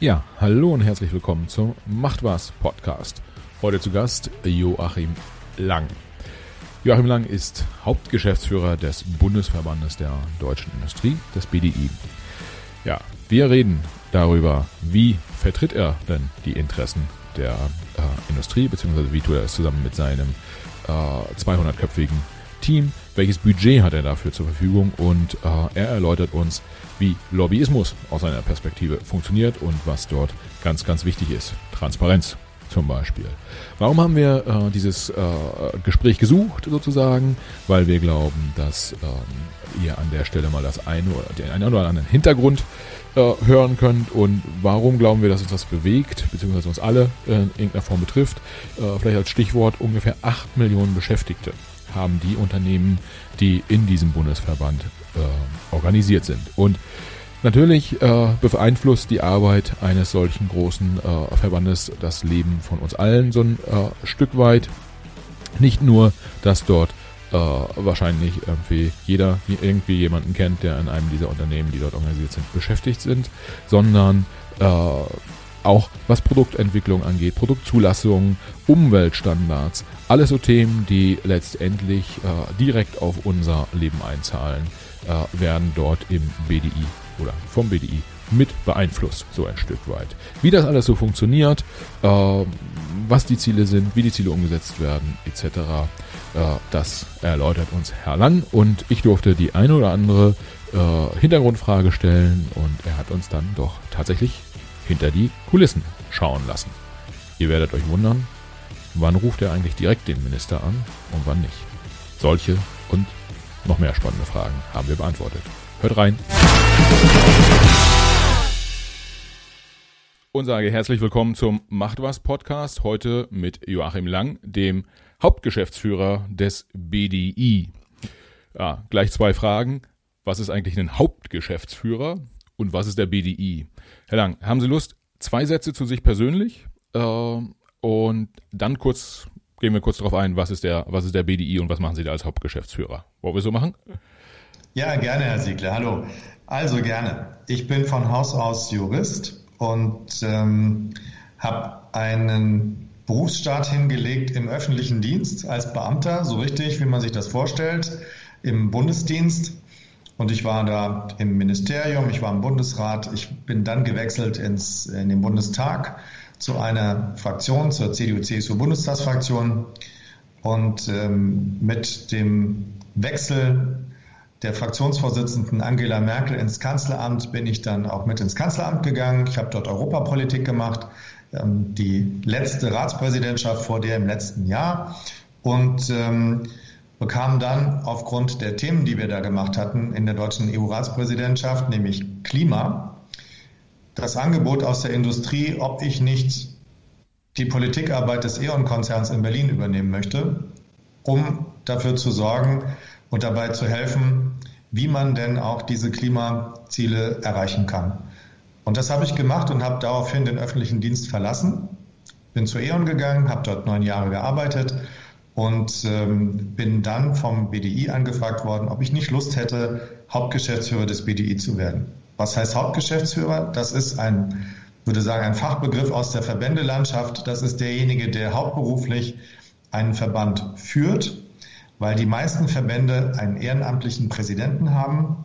Ja, hallo und herzlich willkommen zum Macht was Podcast. Heute zu Gast Joachim Lang. Joachim Lang ist Hauptgeschäftsführer des Bundesverbandes der deutschen Industrie, des BDI. Ja, wir reden darüber, wie vertritt er denn die Interessen der äh, Industrie, beziehungsweise wie tut er es zusammen mit seinem äh, 200-köpfigen Team, welches Budget hat er dafür zur Verfügung und äh, er erläutert uns, wie Lobbyismus aus seiner Perspektive funktioniert und was dort ganz, ganz wichtig ist. Transparenz zum Beispiel. Warum haben wir äh, dieses äh, Gespräch gesucht sozusagen? Weil wir glauben, dass ähm, ihr an der Stelle mal das eine oder den einen oder anderen Hintergrund äh, hören könnt und warum glauben wir, dass uns das bewegt, beziehungsweise uns alle äh, in irgendeiner Form betrifft. Äh, vielleicht als Stichwort ungefähr 8 Millionen Beschäftigte haben die Unternehmen, die in diesem Bundesverband äh, organisiert sind. Und natürlich äh, beeinflusst die Arbeit eines solchen großen äh, Verbandes das Leben von uns allen so ein äh, Stück weit. Nicht nur, dass dort äh, wahrscheinlich irgendwie jeder irgendwie jemanden kennt, der in einem dieser Unternehmen, die dort organisiert sind, beschäftigt sind, sondern äh, auch was Produktentwicklung angeht, Produktzulassung, Umweltstandards, alles so Themen, die letztendlich äh, direkt auf unser Leben einzahlen, äh, werden dort im BDI oder vom BDI mit beeinflusst, so ein Stück weit. Wie das alles so funktioniert, äh, was die Ziele sind, wie die Ziele umgesetzt werden, etc., äh, das erläutert uns Herr Lang und ich durfte die eine oder andere äh, Hintergrundfrage stellen und er hat uns dann doch tatsächlich hinter die Kulissen schauen lassen. Ihr werdet euch wundern, wann ruft er eigentlich direkt den Minister an und wann nicht. Solche und noch mehr spannende Fragen haben wir beantwortet. Hört rein. Und sage herzlich willkommen zum Macht was Podcast. Heute mit Joachim Lang, dem Hauptgeschäftsführer des BDI. Ja, gleich zwei Fragen. Was ist eigentlich ein Hauptgeschäftsführer und was ist der BDI? Herr Lang, haben Sie Lust, zwei Sätze zu sich persönlich äh, und dann kurz gehen wir kurz darauf ein, was ist der, was ist der BDI und was machen Sie da als Hauptgeschäftsführer? Wollen wir so machen? Ja, gerne, Herr Siegler. Hallo. Also gerne. Ich bin von Haus aus Jurist und ähm, habe einen Berufsstart hingelegt im öffentlichen Dienst als Beamter, so richtig, wie man sich das vorstellt, im Bundesdienst. Und ich war da im Ministerium, ich war im Bundesrat, ich bin dann gewechselt ins, in den Bundestag zu einer Fraktion, zur CDU-CSU-Bundestagsfraktion. Und ähm, mit dem Wechsel der Fraktionsvorsitzenden Angela Merkel ins Kanzleramt bin ich dann auch mit ins Kanzleramt gegangen. Ich habe dort Europapolitik gemacht, ähm, die letzte Ratspräsidentschaft vor der im letzten Jahr und ähm, bekam dann aufgrund der Themen, die wir da gemacht hatten in der deutschen EU-Ratspräsidentschaft, nämlich Klima, das Angebot aus der Industrie, ob ich nicht die Politikarbeit des E.ON-Konzerns in Berlin übernehmen möchte, um dafür zu sorgen und dabei zu helfen, wie man denn auch diese Klimaziele erreichen kann. Und das habe ich gemacht und habe daraufhin den öffentlichen Dienst verlassen, bin zu E.ON gegangen, habe dort neun Jahre gearbeitet und ähm, bin dann vom BDI angefragt worden, ob ich nicht Lust hätte, Hauptgeschäftsführer des BDI zu werden. Was heißt Hauptgeschäftsführer? Das ist ein, würde sagen, ein Fachbegriff aus der Verbändelandschaft. Das ist derjenige, der hauptberuflich einen Verband führt, weil die meisten Verbände einen ehrenamtlichen Präsidenten haben.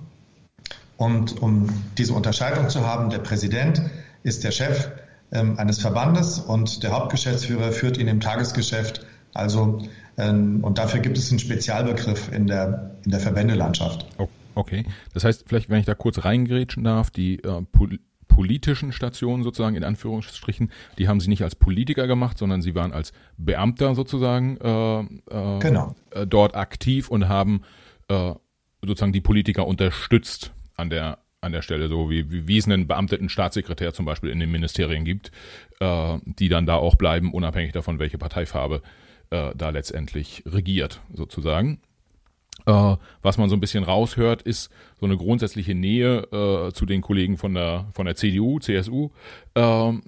Und um diese Unterscheidung zu haben, der Präsident ist der Chef ähm, eines Verbandes und der Hauptgeschäftsführer führt ihn im Tagesgeschäft. Also, ähm, und dafür gibt es einen Spezialbegriff in der, in der Verbändelandschaft. Okay. Das heißt, vielleicht, wenn ich da kurz reingrätschen darf, die äh, pol politischen Stationen sozusagen in Anführungsstrichen, die haben sie nicht als Politiker gemacht, sondern sie waren als Beamter sozusagen äh, äh, genau. äh, dort aktiv und haben äh, sozusagen die Politiker unterstützt an der an der Stelle, so wie, wie, wie es einen beamteten Staatssekretär zum Beispiel in den Ministerien gibt, äh, die dann da auch bleiben, unabhängig davon, welche Parteifarbe äh, da letztendlich regiert, sozusagen. Äh, was man so ein bisschen raushört, ist so eine grundsätzliche Nähe äh, zu den Kollegen von der, von der CDU, CSU. Ähm,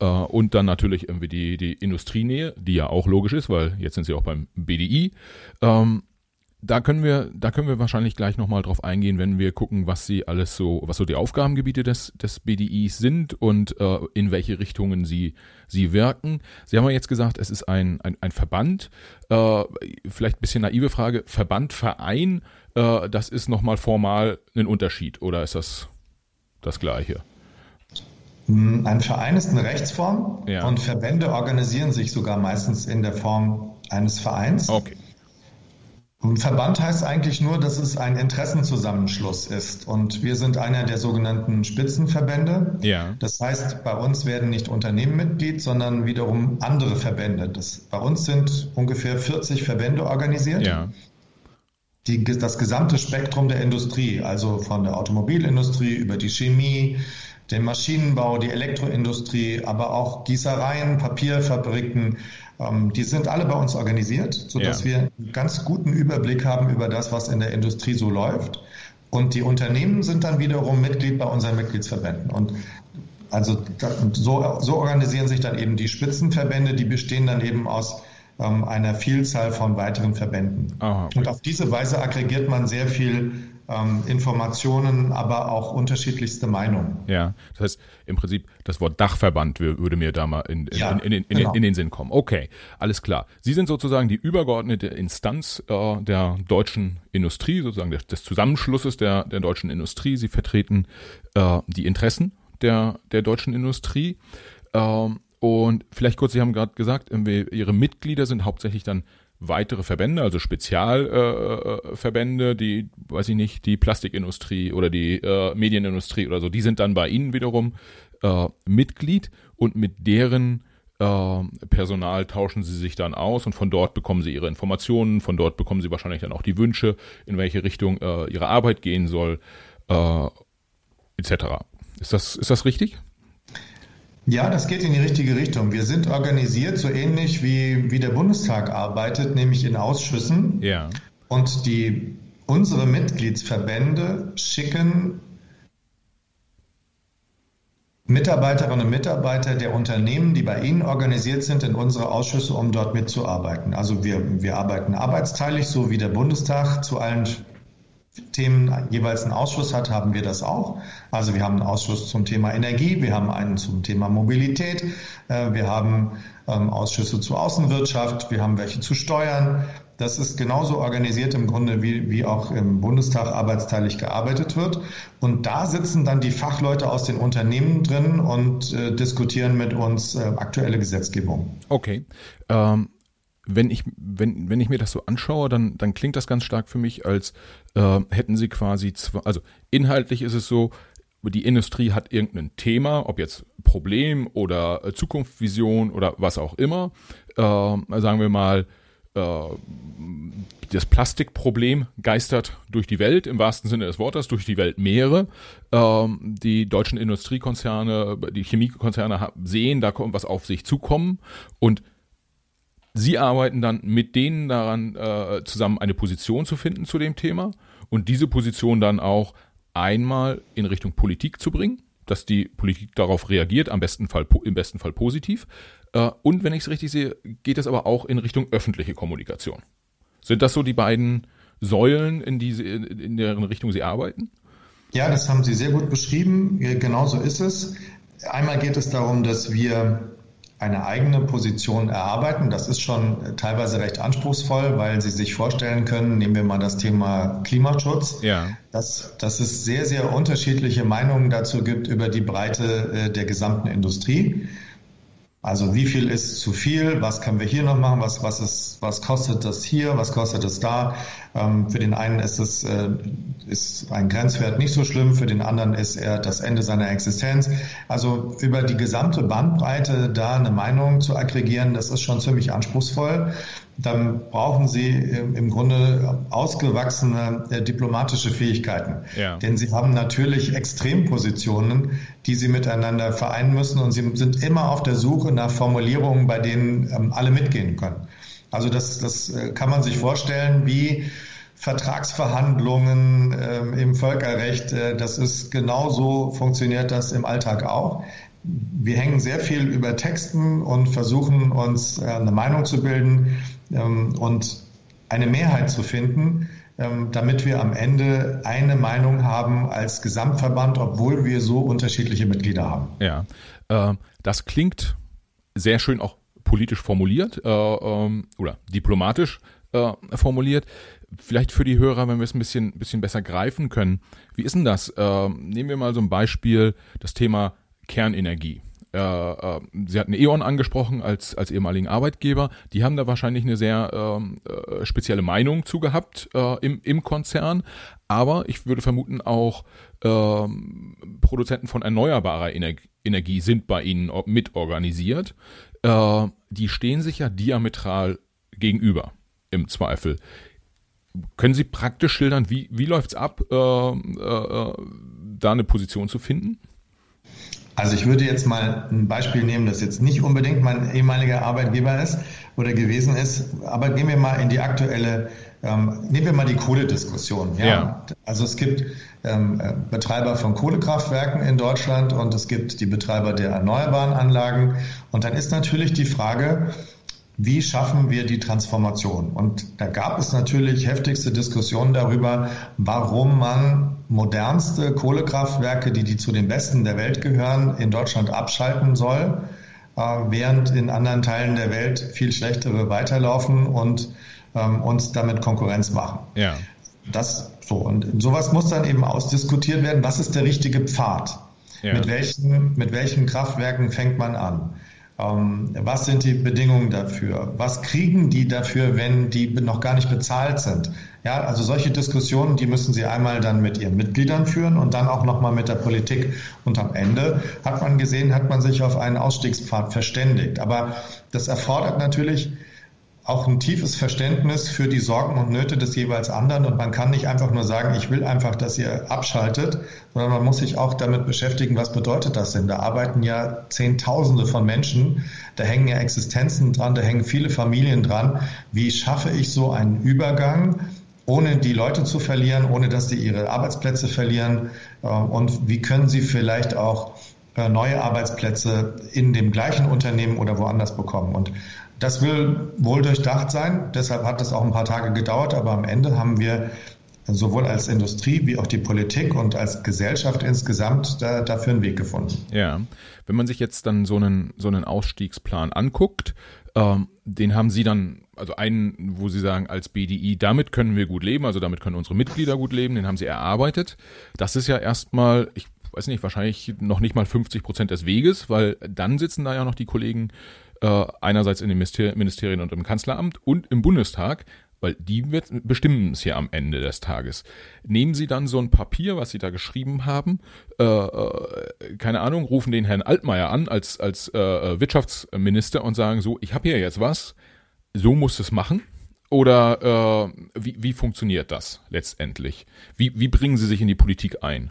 äh, und dann natürlich irgendwie die, die Industrienähe, die ja auch logisch ist, weil jetzt sind sie auch beim BDI. Ähm, da können wir, da können wir wahrscheinlich gleich nochmal drauf eingehen, wenn wir gucken, was sie alles so, was so die Aufgabengebiete des, des BDIs sind und äh, in welche Richtungen sie, sie wirken. Sie haben ja jetzt gesagt, es ist ein, ein, ein Verband. Äh, vielleicht ein bisschen naive Frage. Verband, Verein, äh, das ist nochmal formal ein Unterschied oder ist das das Gleiche? Hm, ein Verein ist eine Rechtsform ja. und Verbände organisieren sich sogar meistens in der Form eines Vereins. Okay. Ein Verband heißt eigentlich nur, dass es ein Interessenzusammenschluss ist. Und wir sind einer der sogenannten Spitzenverbände. Ja. Das heißt, bei uns werden nicht Unternehmen Mitglied, sondern wiederum andere Verbände. Das, bei uns sind ungefähr 40 Verbände organisiert. Ja. Die, das gesamte Spektrum der Industrie, also von der Automobilindustrie über die Chemie, den Maschinenbau, die Elektroindustrie, aber auch Gießereien, Papierfabriken, ähm, die sind alle bei uns organisiert, sodass ja. wir einen ganz guten Überblick haben über das, was in der Industrie so läuft. Und die Unternehmen sind dann wiederum Mitglied bei unseren Mitgliedsverbänden. Und also so, so organisieren sich dann eben die Spitzenverbände, die bestehen dann eben aus ähm, einer Vielzahl von weiteren Verbänden. Aha, okay. Und auf diese Weise aggregiert man sehr viel Informationen, aber auch unterschiedlichste Meinungen. Ja, das heißt im Prinzip das Wort Dachverband würde mir da mal in, in, ja, in, in, genau. den Sinn kommen. Okay, alles klar. Sie sind sozusagen die übergeordnete Instanz äh, der deutschen Industrie, sozusagen des, des Zusammenschlusses der, der deutschen Industrie. Sie vertreten äh, die Interessen der, der deutschen Industrie. Ähm, und vielleicht kurz, Sie haben gerade gesagt, Ihre Mitglieder sind hauptsächlich dann weitere Verbände, also Spezialverbände, äh, die, weiß ich nicht, die Plastikindustrie oder die äh, Medienindustrie oder so, die sind dann bei Ihnen wiederum äh, Mitglied und mit deren äh, Personal tauschen Sie sich dann aus und von dort bekommen Sie Ihre Informationen, von dort bekommen Sie wahrscheinlich dann auch die Wünsche, in welche Richtung äh, Ihre Arbeit gehen soll, äh, etc. Ist das, ist das richtig? Ja, das geht in die richtige Richtung. Wir sind organisiert so ähnlich wie, wie der Bundestag arbeitet, nämlich in Ausschüssen. Ja. Und die, unsere Mitgliedsverbände schicken Mitarbeiterinnen und Mitarbeiter der Unternehmen, die bei Ihnen organisiert sind, in unsere Ausschüsse, um dort mitzuarbeiten. Also wir, wir arbeiten arbeitsteilig, so wie der Bundestag zu allen Themen jeweils einen Ausschuss hat, haben wir das auch. Also wir haben einen Ausschuss zum Thema Energie, wir haben einen zum Thema Mobilität, äh, wir haben ähm, Ausschüsse zur Außenwirtschaft, wir haben welche zu Steuern. Das ist genauso organisiert im Grunde, wie, wie auch im Bundestag arbeitsteilig gearbeitet wird. Und da sitzen dann die Fachleute aus den Unternehmen drin und äh, diskutieren mit uns äh, aktuelle Gesetzgebung. Okay. Ähm wenn ich, wenn, wenn ich mir das so anschaue, dann, dann klingt das ganz stark für mich, als äh, hätten sie quasi zwei, also inhaltlich ist es so, die Industrie hat irgendein Thema, ob jetzt Problem oder äh, Zukunftsvision oder was auch immer. Äh, sagen wir mal, äh, das Plastikproblem geistert durch die Welt, im wahrsten Sinne des Wortes, durch die Weltmeere. Ähm, die deutschen Industriekonzerne, die Chemiekonzerne sehen, da kommt was auf sich zukommen und Sie arbeiten dann mit denen daran, äh, zusammen eine Position zu finden zu dem Thema und diese Position dann auch einmal in Richtung Politik zu bringen, dass die Politik darauf reagiert, am besten Fall, im besten Fall positiv. Äh, und wenn ich es richtig sehe, geht es aber auch in Richtung öffentliche Kommunikation. Sind das so die beiden Säulen, in, die Sie, in deren Richtung Sie arbeiten? Ja, das haben Sie sehr gut beschrieben. Genauso ist es. Einmal geht es darum, dass wir eine eigene Position erarbeiten. Das ist schon teilweise recht anspruchsvoll, weil Sie sich vorstellen können, nehmen wir mal das Thema Klimaschutz, ja. dass, dass es sehr, sehr unterschiedliche Meinungen dazu gibt über die Breite äh, der gesamten Industrie. Also wie viel ist zu viel? Was können wir hier noch machen? Was, was, ist, was kostet das hier? Was kostet es da? Ähm, für den einen ist es äh, ist ein Grenzwert nicht so schlimm, für den anderen ist er das Ende seiner Existenz. Also über die gesamte Bandbreite da eine Meinung zu aggregieren, das ist schon ziemlich anspruchsvoll dann brauchen Sie im Grunde ausgewachsene äh, diplomatische Fähigkeiten. Ja. Denn Sie haben natürlich Extrempositionen, die Sie miteinander vereinen müssen und Sie sind immer auf der Suche nach Formulierungen, bei denen ähm, alle mitgehen können. Also das, das äh, kann man sich vorstellen wie Vertragsverhandlungen ähm, im Völkerrecht. Äh, das ist genauso funktioniert das im Alltag auch. Wir hängen sehr viel über Texten und versuchen uns eine Meinung zu bilden. Ähm, und eine Mehrheit zu finden, ähm, damit wir am Ende eine Meinung haben als Gesamtverband, obwohl wir so unterschiedliche Mitglieder haben. Ja, äh, das klingt sehr schön auch politisch formuliert äh, ähm, oder diplomatisch äh, formuliert. Vielleicht für die Hörer, wenn wir es ein bisschen, bisschen besser greifen können. Wie ist denn das? Nehmen wir mal so ein Beispiel, das Thema Kernenergie. Äh, äh, Sie hatten E.ON angesprochen als, als ehemaligen Arbeitgeber. Die haben da wahrscheinlich eine sehr ähm, äh, spezielle Meinung zu gehabt äh, im, im Konzern. Aber ich würde vermuten, auch ähm, Produzenten von erneuerbarer Energie, Energie sind bei Ihnen mitorganisiert. Äh, die stehen sich ja diametral gegenüber im Zweifel. Können Sie praktisch schildern, wie, wie läuft es ab, äh, äh, da eine Position zu finden? Also ich würde jetzt mal ein Beispiel nehmen, das jetzt nicht unbedingt mein ehemaliger Arbeitgeber ist oder gewesen ist, aber gehen wir mal in die aktuelle, ähm, nehmen wir mal die Kohlediskussion. Ja? ja. Also es gibt ähm, Betreiber von Kohlekraftwerken in Deutschland und es gibt die Betreiber der erneuerbaren Anlagen und dann ist natürlich die Frage, wie schaffen wir die Transformation? Und da gab es natürlich heftigste Diskussionen darüber, warum man modernste Kohlekraftwerke, die, die zu den besten der Welt gehören, in Deutschland abschalten soll, äh, während in anderen Teilen der Welt viel schlechtere weiterlaufen und ähm, uns damit Konkurrenz machen. Ja. Das so. Und sowas muss dann eben ausdiskutiert werden. Was ist der richtige Pfad? Ja. Mit welchen, mit welchen Kraftwerken fängt man an? Ähm, was sind die Bedingungen dafür? Was kriegen die dafür, wenn die noch gar nicht bezahlt sind? Ja, also solche Diskussionen, die müssen Sie einmal dann mit Ihren Mitgliedern führen und dann auch nochmal mit der Politik. Und am Ende hat man gesehen, hat man sich auf einen Ausstiegspfad verständigt. Aber das erfordert natürlich auch ein tiefes Verständnis für die Sorgen und Nöte des jeweils anderen. Und man kann nicht einfach nur sagen, ich will einfach, dass ihr abschaltet, sondern man muss sich auch damit beschäftigen, was bedeutet das denn? Da arbeiten ja Zehntausende von Menschen, da hängen ja Existenzen dran, da hängen viele Familien dran. Wie schaffe ich so einen Übergang? ohne die Leute zu verlieren, ohne dass sie ihre Arbeitsplätze verlieren? Äh, und wie können sie vielleicht auch äh, neue Arbeitsplätze in dem gleichen Unternehmen oder woanders bekommen? Und das will wohl durchdacht sein. Deshalb hat es auch ein paar Tage gedauert, aber am Ende haben wir sowohl als Industrie wie auch die Politik und als Gesellschaft insgesamt da, dafür einen Weg gefunden. Ja, wenn man sich jetzt dann so einen, so einen Ausstiegsplan anguckt, ähm, den haben Sie dann, also einen, wo Sie sagen, als BDI, damit können wir gut leben, also damit können unsere Mitglieder gut leben, den haben Sie erarbeitet. Das ist ja erstmal, ich weiß nicht, wahrscheinlich noch nicht mal 50 Prozent des Weges, weil dann sitzen da ja noch die Kollegen äh, einerseits in den Ministerien und im Kanzleramt und im Bundestag, weil die bestimmen es ja am Ende des Tages. Nehmen Sie dann so ein Papier, was Sie da geschrieben haben, äh, äh, keine Ahnung, rufen den Herrn Altmaier an als, als äh, Wirtschaftsminister und sagen so, ich habe hier jetzt was, so muss es machen. Oder äh, wie, wie funktioniert das letztendlich? Wie, wie bringen Sie sich in die Politik ein?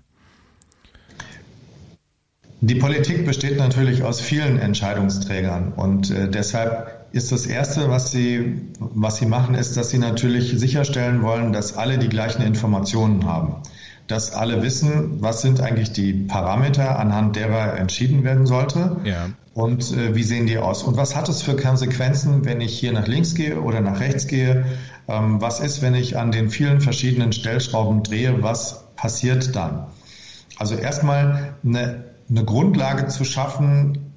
Die Politik besteht natürlich aus vielen Entscheidungsträgern und äh, deshalb ist das Erste, was Sie, was Sie machen, ist, dass Sie natürlich sicherstellen wollen, dass alle die gleichen Informationen haben. Dass alle wissen, was sind eigentlich die Parameter, anhand derer entschieden werden sollte ja. und äh, wie sehen die aus. Und was hat es für Konsequenzen, wenn ich hier nach links gehe oder nach rechts gehe? Ähm, was ist, wenn ich an den vielen verschiedenen Stellschrauben drehe? Was passiert dann? Also erstmal eine eine Grundlage zu schaffen,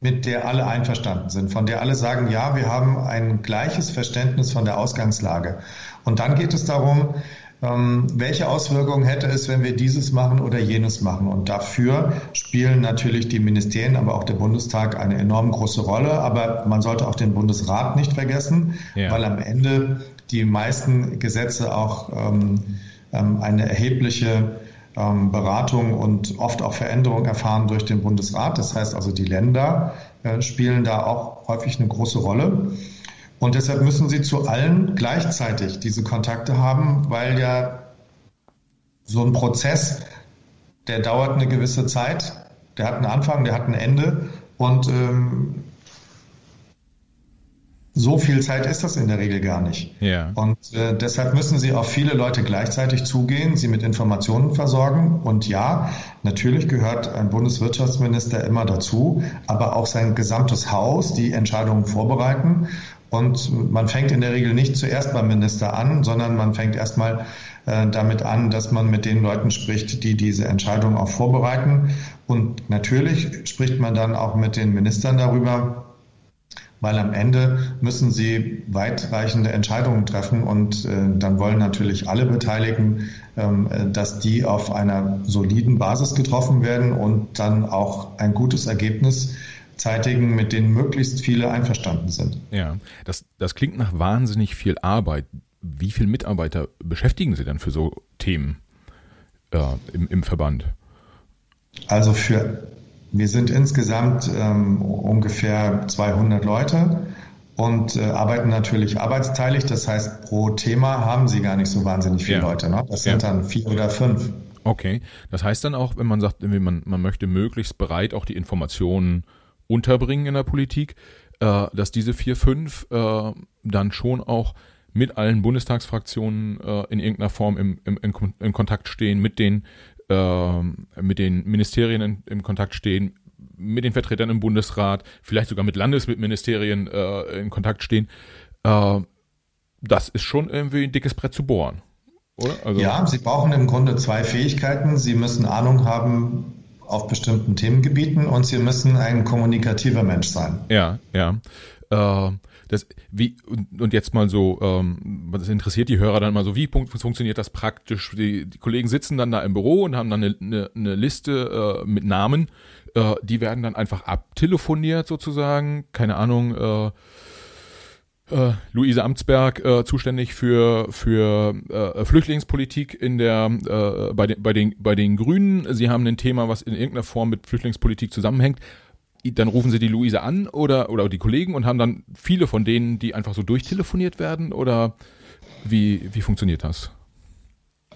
mit der alle einverstanden sind, von der alle sagen, ja, wir haben ein gleiches Verständnis von der Ausgangslage. Und dann geht es darum, ähm, welche Auswirkungen hätte es, wenn wir dieses machen oder jenes machen? Und dafür spielen natürlich die Ministerien, aber auch der Bundestag eine enorm große Rolle. Aber man sollte auch den Bundesrat nicht vergessen, ja. weil am Ende die meisten Gesetze auch ähm, ähm eine erhebliche Beratung und oft auch Veränderung erfahren durch den Bundesrat. Das heißt also, die Länder äh, spielen da auch häufig eine große Rolle. Und deshalb müssen sie zu allen gleichzeitig diese Kontakte haben, weil ja so ein Prozess, der dauert eine gewisse Zeit, der hat einen Anfang, der hat ein Ende. Und ähm, so viel Zeit ist das in der Regel gar nicht. Ja. Und äh, deshalb müssen Sie auf viele Leute gleichzeitig zugehen, sie mit Informationen versorgen. Und ja, natürlich gehört ein Bundeswirtschaftsminister immer dazu, aber auch sein gesamtes Haus, die Entscheidungen vorbereiten. Und man fängt in der Regel nicht zuerst beim Minister an, sondern man fängt erstmal äh, damit an, dass man mit den Leuten spricht, die diese Entscheidung auch vorbereiten. Und natürlich spricht man dann auch mit den Ministern darüber, weil am Ende müssen sie weitreichende Entscheidungen treffen und äh, dann wollen natürlich alle Beteiligten, ähm, dass die auf einer soliden Basis getroffen werden und dann auch ein gutes Ergebnis zeitigen, mit denen möglichst viele einverstanden sind. Ja, das, das klingt nach wahnsinnig viel Arbeit. Wie viele Mitarbeiter beschäftigen Sie dann für so Themen äh, im, im Verband? Also für wir sind insgesamt ähm, ungefähr 200 Leute und äh, arbeiten natürlich arbeitsteilig. Das heißt, pro Thema haben sie gar nicht so wahnsinnig viele ja. Leute. Ne? Das sind ja. dann vier oder fünf. Okay, das heißt dann auch, wenn man sagt, man, man möchte möglichst bereit auch die Informationen unterbringen in der Politik, äh, dass diese vier, fünf äh, dann schon auch mit allen Bundestagsfraktionen äh, in irgendeiner Form im, im, in, in Kontakt stehen, mit den äh, mit den Ministerien in, in, Kontakt stehen, mit den Vertretern im Bundesrat, vielleicht sogar mit Landesministerien äh, in Kontakt stehen. Äh, das ist schon irgendwie ein dickes Brett zu bohren. Oder? Also ja, Sie brauchen im Grunde zwei Fähigkeiten. Sie müssen Ahnung haben auf bestimmten Themengebieten und Sie müssen ein kommunikativer Mensch sein. Ja, ja. Äh, das, wie, und, und jetzt mal so, ähm, das interessiert die Hörer dann mal so, wie funktioniert das praktisch? Die, die Kollegen sitzen dann da im Büro und haben dann eine, eine, eine Liste äh, mit Namen, äh, die werden dann einfach abtelefoniert sozusagen, keine Ahnung, äh, äh, Luise Amtsberg äh, zuständig für für äh, Flüchtlingspolitik in der äh, bei den bei den bei den Grünen. Sie haben ein Thema, was in irgendeiner Form mit Flüchtlingspolitik zusammenhängt dann rufen sie die Luise an oder, oder die Kollegen und haben dann viele von denen, die einfach so durchtelefoniert werden oder wie, wie funktioniert das?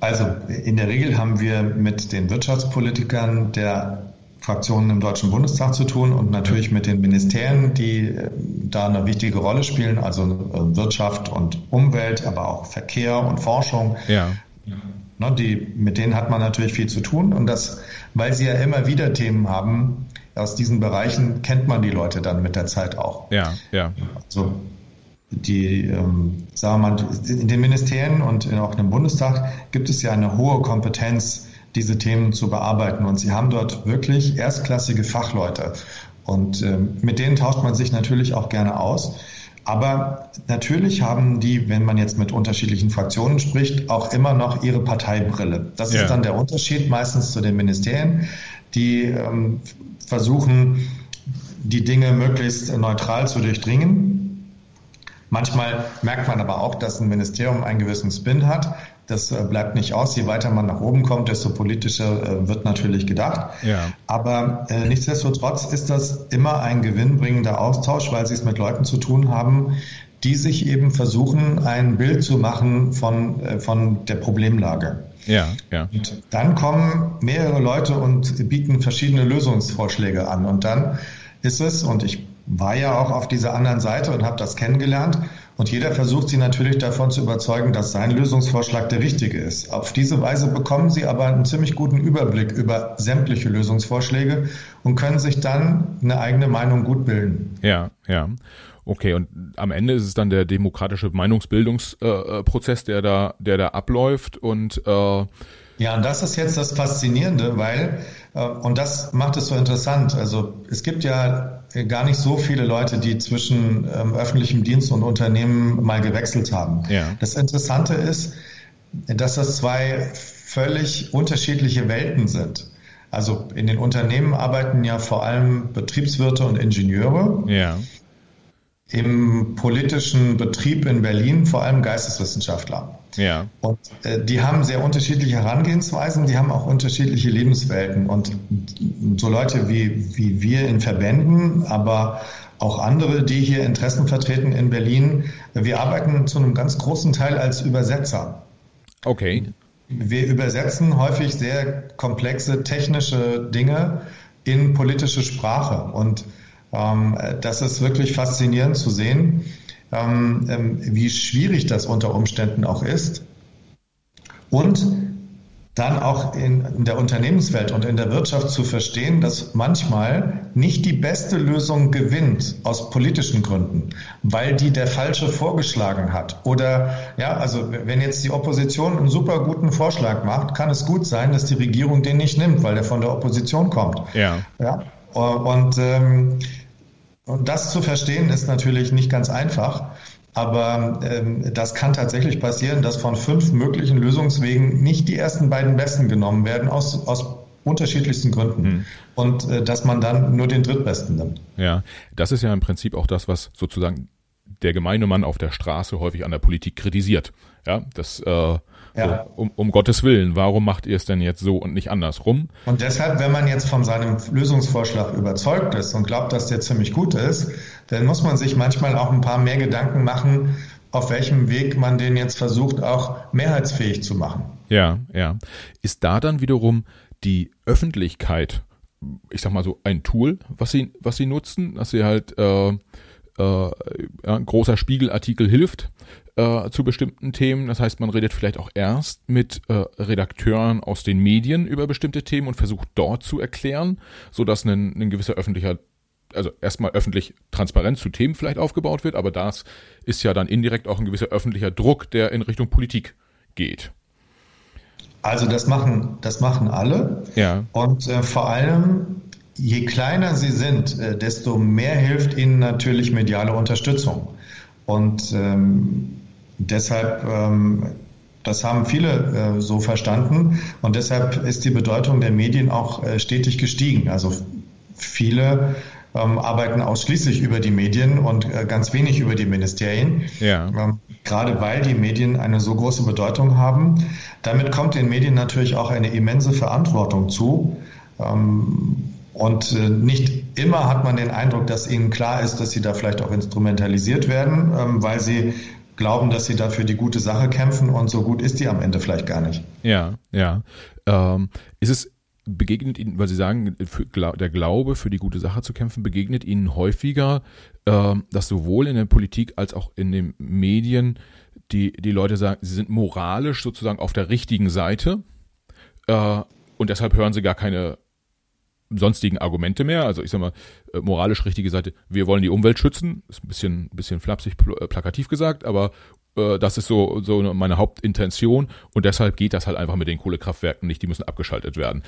Also in der Regel haben wir mit den Wirtschaftspolitikern der Fraktionen im Deutschen Bundestag zu tun und natürlich mit den Ministerien, die äh, da eine wichtige Rolle spielen, also äh, Wirtschaft und Umwelt, aber auch Verkehr und Forschung. Ja. Ne, die, mit denen hat man natürlich viel zu tun und das, weil sie ja immer wieder Themen haben, aus diesen Bereichen kennt man die Leute dann mit der Zeit auch. Ja, ja. Also die, ähm, sagen wir mal, in den Ministerien und auch im Bundestag gibt es ja eine hohe Kompetenz, diese Themen zu bearbeiten. Und sie haben dort wirklich erstklassige Fachleute. Und ähm, mit denen tauscht man sich natürlich auch gerne aus. Aber natürlich haben die, wenn man jetzt mit unterschiedlichen Fraktionen spricht, auch immer noch ihre Parteibrille. Das ja. ist dann der Unterschied meistens zu den Ministerien, die ähm, versuchen, die Dinge möglichst neutral zu durchdringen. Manchmal merkt man aber auch, dass ein Ministerium einen gewissen Spin hat. Das äh, bleibt nicht aus. Je weiter man nach oben kommt, desto politischer äh, wird natürlich gedacht. Ja. Aber äh, nichtsdestotrotz ist das immer ein gewinnbringender Austausch, weil sie es mit Leuten zu tun haben, die sich eben versuchen, ein Bild zu machen von, äh, von der Problemlage. Ja, ja. Und dann kommen mehrere Leute und bieten verschiedene Lösungsvorschläge an. Und dann ist es, und ich war ja auch auf dieser anderen Seite und habe das kennengelernt, und jeder versucht sie natürlich davon zu überzeugen, dass sein Lösungsvorschlag der richtige ist. Auf diese Weise bekommen sie aber einen ziemlich guten Überblick über sämtliche Lösungsvorschläge und können sich dann eine eigene Meinung gut bilden. Ja, ja. Okay, und am Ende ist es dann der demokratische Meinungsbildungsprozess, äh, der da, der da abläuft und äh ja, und das ist jetzt das Faszinierende, weil äh, und das macht es so interessant. Also es gibt ja gar nicht so viele Leute, die zwischen ähm, öffentlichem Dienst und Unternehmen mal gewechselt haben. Ja. Das Interessante ist, dass das zwei völlig unterschiedliche Welten sind. Also in den Unternehmen arbeiten ja vor allem Betriebswirte und Ingenieure. Ja im politischen Betrieb in Berlin vor allem Geisteswissenschaftler. Ja. Und äh, die haben sehr unterschiedliche Herangehensweisen, die haben auch unterschiedliche Lebenswelten. Und so Leute wie, wie wir in Verbänden, aber auch andere, die hier Interessen vertreten in Berlin, wir arbeiten zu einem ganz großen Teil als Übersetzer. Okay. Wir übersetzen häufig sehr komplexe technische Dinge in politische Sprache. Und das ist wirklich faszinierend zu sehen, ähm, ähm, wie schwierig das unter Umständen auch ist. Und dann auch in, in, der Unternehmenswelt und in der Wirtschaft zu verstehen, dass manchmal nicht die beste Lösung gewinnt aus politischen Gründen, weil die der falsche vorgeschlagen hat. Oder ja, also wenn jetzt die Opposition einen super guten Vorschlag macht, kann es gut sein, dass die Regierung den nicht nimmt, weil der von der Opposition kommt. Ja. ja? Und, ähm, und das zu verstehen ist natürlich nicht ganz einfach. Aber ähm, das kann tatsächlich passieren, dass von fünf möglichen Lösungswegen nicht die ersten beiden besten genommen werden, aus, aus unterschiedlichsten Gründen. Hm. Und äh, dass man dann nur den drittbesten nimmt. Ja, das ist ja im Prinzip auch das, was sozusagen der gemeine Mann auf der Straße häufig an der Politik kritisiert. Ja, das äh, ja. So, um, um Gottes Willen, warum macht ihr es denn jetzt so und nicht andersrum? Und deshalb, wenn man jetzt von seinem Lösungsvorschlag überzeugt ist und glaubt, dass der ziemlich gut ist, dann muss man sich manchmal auch ein paar mehr Gedanken machen, auf welchem Weg man den jetzt versucht, auch mehrheitsfähig zu machen. Ja, ja. Ist da dann wiederum die Öffentlichkeit, ich sag mal so, ein Tool, was sie, was sie nutzen, dass sie halt äh, äh, ein großer Spiegelartikel hilft, äh, zu bestimmten Themen. Das heißt, man redet vielleicht auch erst mit äh, Redakteuren aus den Medien über bestimmte Themen und versucht dort zu erklären, sodass ein, ein gewisser öffentlicher also erstmal öffentlich Transparenz zu Themen vielleicht aufgebaut wird, aber das ist ja dann indirekt auch ein gewisser öffentlicher Druck, der in Richtung Politik geht. Also das machen, das machen alle. Ja. Und äh, vor allem, je kleiner sie sind, äh, desto mehr hilft ihnen natürlich mediale Unterstützung. Und ähm, Deshalb, ähm, das haben viele äh, so verstanden und deshalb ist die Bedeutung der Medien auch äh, stetig gestiegen. Also viele ähm, arbeiten ausschließlich über die Medien und äh, ganz wenig über die Ministerien. Ja. Ähm, gerade weil die Medien eine so große Bedeutung haben. Damit kommt den Medien natürlich auch eine immense Verantwortung zu. Ähm, und äh, nicht immer hat man den Eindruck, dass ihnen klar ist, dass sie da vielleicht auch instrumentalisiert werden, ähm, weil sie glauben, dass sie dafür die gute Sache kämpfen und so gut ist die am Ende vielleicht gar nicht. Ja, ja. Ähm, ist es begegnet Ihnen, weil Sie sagen, der Glaube für die gute Sache zu kämpfen, begegnet Ihnen häufiger, äh, dass sowohl in der Politik als auch in den Medien die, die Leute sagen, sie sind moralisch sozusagen auf der richtigen Seite äh, und deshalb hören sie gar keine sonstigen Argumente mehr. Also ich sag mal, äh, moralisch richtige Seite, wir wollen die Umwelt schützen, ist ein bisschen, bisschen flapsig äh, plakativ gesagt, aber äh, das ist so, so meine Hauptintention und deshalb geht das halt einfach mit den Kohlekraftwerken nicht, die müssen abgeschaltet werden.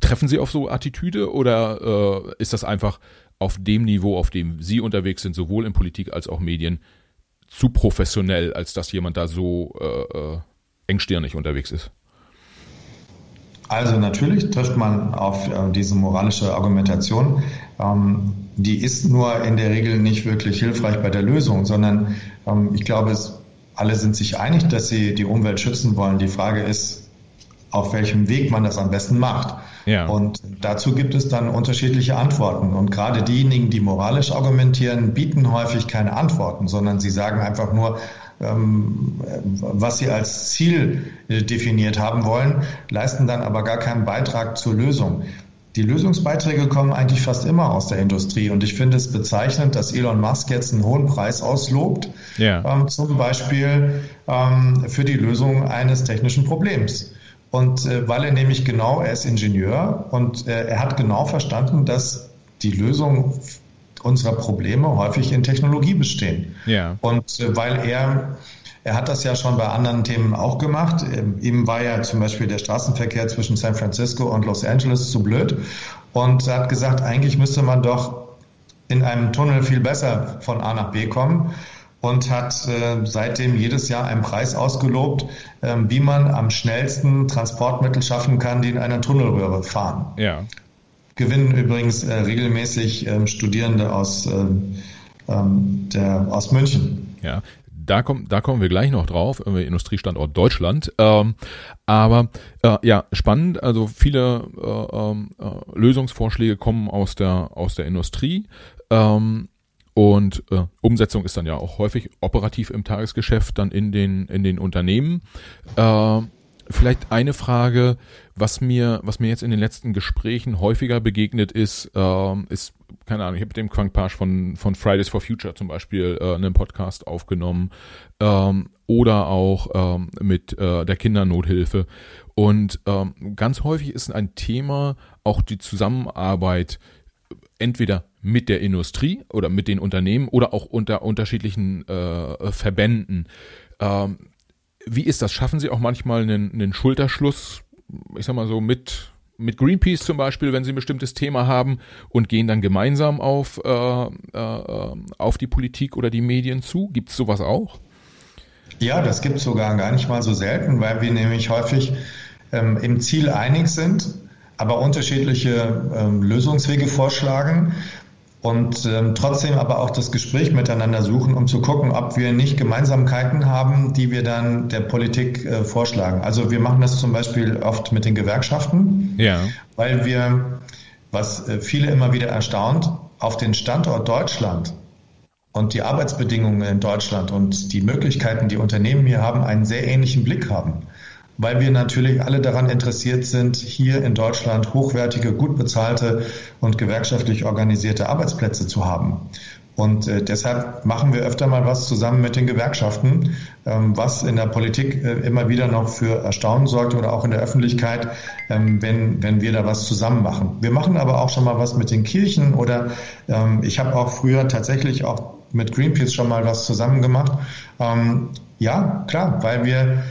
Treffen Sie auf so Attitüde oder äh, ist das einfach auf dem Niveau, auf dem Sie unterwegs sind, sowohl in Politik als auch Medien, zu professionell, als dass jemand da so äh engstirnig unterwegs ist? Also natürlich trifft man auf äh, diese moralische Argumentation. Ähm, die ist nur in der Regel nicht wirklich hilfreich bei der Lösung, sondern ähm, ich glaube, alle sind sich einig, dass sie die Umwelt schützen wollen. Die Frage ist, auf welchem Weg man das am besten macht. Ja. Und dazu gibt es dann unterschiedliche Antworten. Und gerade diejenigen, die moralisch argumentieren, bieten häufig keine Antworten, sondern sie sagen einfach nur, was sie als Ziel äh, definiert haben wollen, leisten dann aber gar keinen Beitrag zur Lösung. Die Lösungsbeiträge kommen eigentlich fast immer aus der Industrie und ich finde es bezeichnend, dass Elon Musk jetzt einen hohen Preis auslobt, ja. ähm, zum Beispiel ähm, für die Lösung eines technischen Problems. Und äh, weil er nämlich genau, er ist Ingenieur und äh, er hat genau verstanden, dass die Lösung unserer Probleme häufig in Technologie bestehen. Ja. Und äh, weil er er hat das ja schon bei anderen Themen auch gemacht. Ähm, ihm war ja zum Beispiel der Straßenverkehr zwischen San Francisco und Los Angeles zu blöd. Und er hat gesagt, eigentlich müsste man doch in einem Tunnel viel besser von A nach B kommen und hat äh, seitdem jedes Jahr einen Preis ausgelobt, äh, wie man am schnellsten Transportmittel schaffen kann, die in einer Tunnelröhre fahren. Ja gewinnen übrigens äh, regelmäßig ähm, Studierende aus, ähm, ähm, der, aus München. Ja, da, kommen da kommen wir gleich noch drauf, Industriestandort Deutschland. Ähm, aber äh, ja, spannend, also viele äh, ähm, äh, Lösungsvorschläge kommen aus der, aus der Industrie. Ähm, und äh, Umsetzung ist dann ja auch häufig operativ im Tagesgeschäft dann in den, in den Unternehmen. Äh, vielleicht eine Frage, was mir, was mir jetzt in den letzten Gesprächen häufiger begegnet ist, ähm, ist, keine Ahnung, ich habe mit dem Quang Pasch von, von Fridays for Future zum Beispiel äh, einen Podcast aufgenommen. Ähm, oder auch ähm, mit äh, der Kindernothilfe. Und ähm, ganz häufig ist ein Thema auch die Zusammenarbeit entweder mit der Industrie oder mit den Unternehmen oder auch unter unterschiedlichen äh, Verbänden. Ähm, wie ist das? Schaffen Sie auch manchmal einen, einen Schulterschluss, ich sag mal so, mit mit Greenpeace zum Beispiel, wenn sie ein bestimmtes Thema haben und gehen dann gemeinsam auf, äh, äh, auf die Politik oder die Medien zu? Gibt es sowas auch? Ja, das gibt es sogar gar nicht mal so selten, weil wir nämlich häufig ähm, im Ziel einig sind, aber unterschiedliche ähm, Lösungswege vorschlagen und ähm, trotzdem aber auch das Gespräch miteinander suchen, um zu gucken, ob wir nicht Gemeinsamkeiten haben, die wir dann der Politik äh, vorschlagen. Also wir machen das zum Beispiel oft mit den Gewerkschaften, ja. weil wir, was äh, viele immer wieder erstaunt, auf den Standort Deutschland und die Arbeitsbedingungen in Deutschland und die Möglichkeiten, die Unternehmen hier haben, einen sehr ähnlichen Blick haben weil wir natürlich alle daran interessiert sind, hier in Deutschland hochwertige, gut bezahlte und gewerkschaftlich organisierte Arbeitsplätze zu haben. Und äh, deshalb machen wir öfter mal was zusammen mit den Gewerkschaften, ähm, was in der Politik äh, immer wieder noch für Erstaunen sorgt oder auch in der Öffentlichkeit, ähm, wenn, wenn wir da was zusammen machen. Wir machen aber auch schon mal was mit den Kirchen oder ähm, ich habe auch früher tatsächlich auch mit Greenpeace schon mal was zusammen gemacht. Ähm, ja, klar, weil wir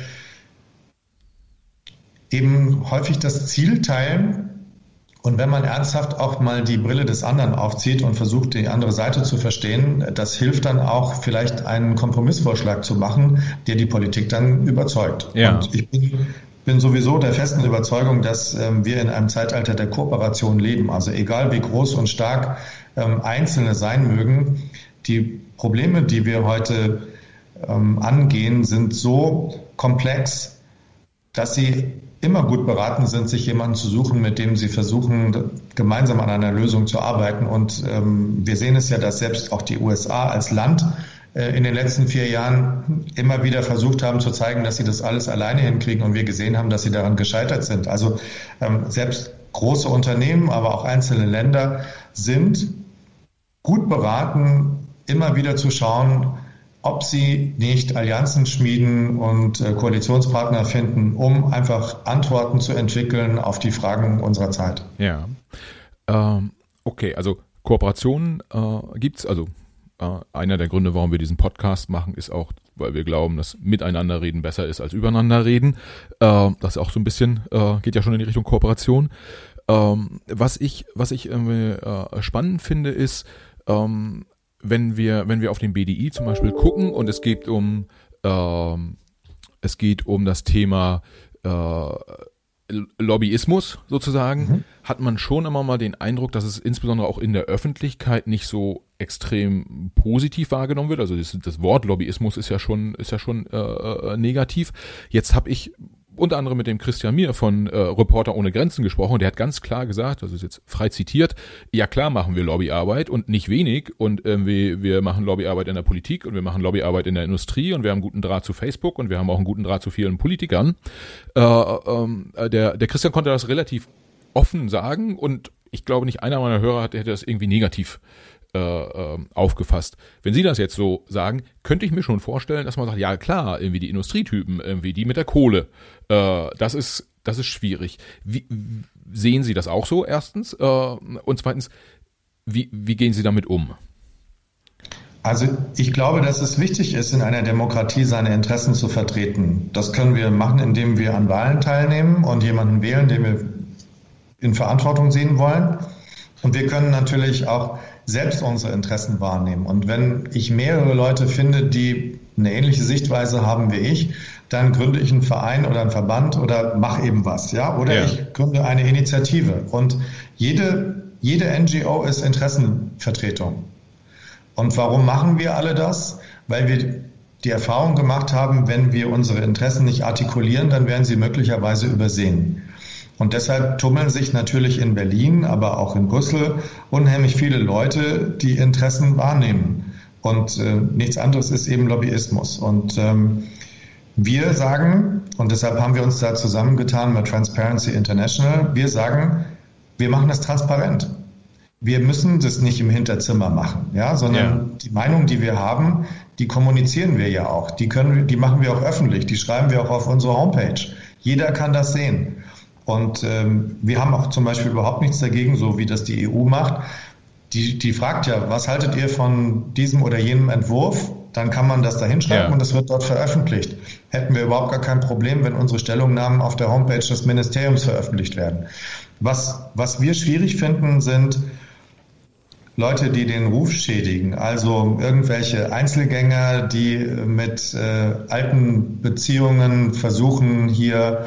eben häufig das Ziel teilen. Und wenn man ernsthaft auch mal die Brille des anderen aufzieht und versucht, die andere Seite zu verstehen, das hilft dann auch vielleicht einen Kompromissvorschlag zu machen, der die Politik dann überzeugt. Ja. Und ich bin, bin sowieso der festen Überzeugung, dass ähm, wir in einem Zeitalter der Kooperation leben. Also egal wie groß und stark ähm, Einzelne sein mögen, die Probleme, die wir heute ähm, angehen, sind so komplex, dass sie immer gut beraten sind, sich jemanden zu suchen, mit dem sie versuchen, gemeinsam an einer Lösung zu arbeiten. Und ähm, wir sehen es ja, dass selbst auch die USA als Land äh, in den letzten vier Jahren immer wieder versucht haben zu zeigen, dass sie das alles alleine hinkriegen und wir gesehen haben, dass sie daran gescheitert sind. Also ähm, selbst große Unternehmen, aber auch einzelne Länder sind gut beraten, immer wieder zu schauen, ob sie nicht Allianzen schmieden und äh, Koalitionspartner finden, um einfach Antworten zu entwickeln auf die Fragen unserer Zeit. Ja. Ähm, okay, also Kooperationen äh, gibt es, also äh, einer der Gründe, warum wir diesen Podcast machen, ist auch, weil wir glauben, dass miteinander reden besser ist als übereinander reden. Äh, das ist auch so ein bisschen, äh, geht ja schon in die Richtung Kooperation. Ähm, was ich, was ich äh, spannend finde, ist, ähm, wenn wir, wenn wir auf den BDI zum Beispiel gucken und es geht um, ähm, es geht um das Thema äh, Lobbyismus sozusagen, mhm. hat man schon immer mal den Eindruck, dass es insbesondere auch in der Öffentlichkeit nicht so extrem positiv wahrgenommen wird. Also das, das Wort Lobbyismus ist ja schon ist ja schon äh, äh negativ. Jetzt habe ich unter anderem mit dem Christian Mier von äh, Reporter ohne Grenzen gesprochen. Der hat ganz klar gesagt, das ist jetzt frei zitiert, ja klar machen wir Lobbyarbeit und nicht wenig und irgendwie wir machen Lobbyarbeit in der Politik und wir machen Lobbyarbeit in der Industrie und wir haben guten Draht zu Facebook und wir haben auch einen guten Draht zu vielen Politikern. Äh, äh, der, der Christian konnte das relativ offen sagen und ich glaube nicht einer meiner Hörer hätte das irgendwie negativ äh, ähm, aufgefasst. Wenn Sie das jetzt so sagen, könnte ich mir schon vorstellen, dass man sagt, ja klar, irgendwie die Industrietypen, irgendwie die mit der Kohle, äh, das ist das ist schwierig. Wie, sehen Sie das auch so erstens äh, und zweitens, wie, wie gehen Sie damit um? Also ich glaube, dass es wichtig ist, in einer Demokratie seine Interessen zu vertreten. Das können wir machen, indem wir an Wahlen teilnehmen und jemanden wählen, den wir in Verantwortung sehen wollen. Und wir können natürlich auch selbst unsere Interessen wahrnehmen. Und wenn ich mehrere Leute finde, die eine ähnliche Sichtweise haben wie ich, dann gründe ich einen Verein oder einen Verband oder mache eben was, ja, oder ja. ich gründe eine Initiative. Und jede, jede NGO ist Interessenvertretung. Und warum machen wir alle das? Weil wir die Erfahrung gemacht haben, wenn wir unsere Interessen nicht artikulieren, dann werden sie möglicherweise übersehen. Und deshalb tummeln sich natürlich in Berlin, aber auch in Brüssel unheimlich viele Leute, die Interessen wahrnehmen. Und äh, nichts anderes ist eben Lobbyismus. Und ähm, wir sagen, und deshalb haben wir uns da zusammengetan mit Transparency International, wir sagen, wir machen das transparent. Wir müssen das nicht im Hinterzimmer machen, ja, sondern ja. die Meinung, die wir haben, die kommunizieren wir ja auch. Die können, die machen wir auch öffentlich. Die schreiben wir auch auf unsere Homepage. Jeder kann das sehen. Und ähm, wir haben auch zum Beispiel überhaupt nichts dagegen, so wie das die EU macht. Die, die fragt ja, was haltet ihr von diesem oder jenem Entwurf? Dann kann man das da hinschreiben ja. und es wird dort veröffentlicht. Hätten wir überhaupt gar kein Problem, wenn unsere Stellungnahmen auf der Homepage des Ministeriums veröffentlicht werden. Was, was wir schwierig finden, sind Leute, die den Ruf schädigen, also irgendwelche Einzelgänger, die mit äh, alten Beziehungen versuchen, hier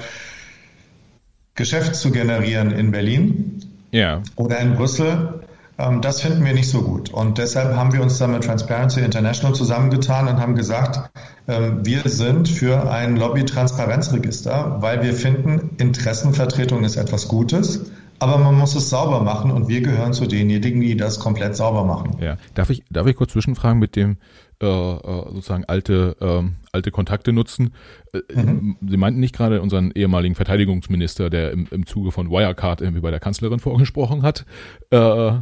Geschäft zu generieren in Berlin ja. oder in Brüssel. Ähm, das finden wir nicht so gut. Und deshalb haben wir uns dann mit Transparency International zusammengetan und haben gesagt, ähm, wir sind für ein Lobby-Transparenzregister, weil wir finden, Interessenvertretung ist etwas Gutes aber man muss es sauber machen und wir gehören zu denjenigen, die das komplett sauber machen. Ja, darf ich, darf ich kurz zwischenfragen mit dem äh, äh sozusagen alte ähm, alte Kontakte nutzen? Äh, mhm. Sie meinten nicht gerade unseren ehemaligen Verteidigungsminister, der im, im Zuge von Wirecard irgendwie bei der Kanzlerin vorgesprochen hat. Äh,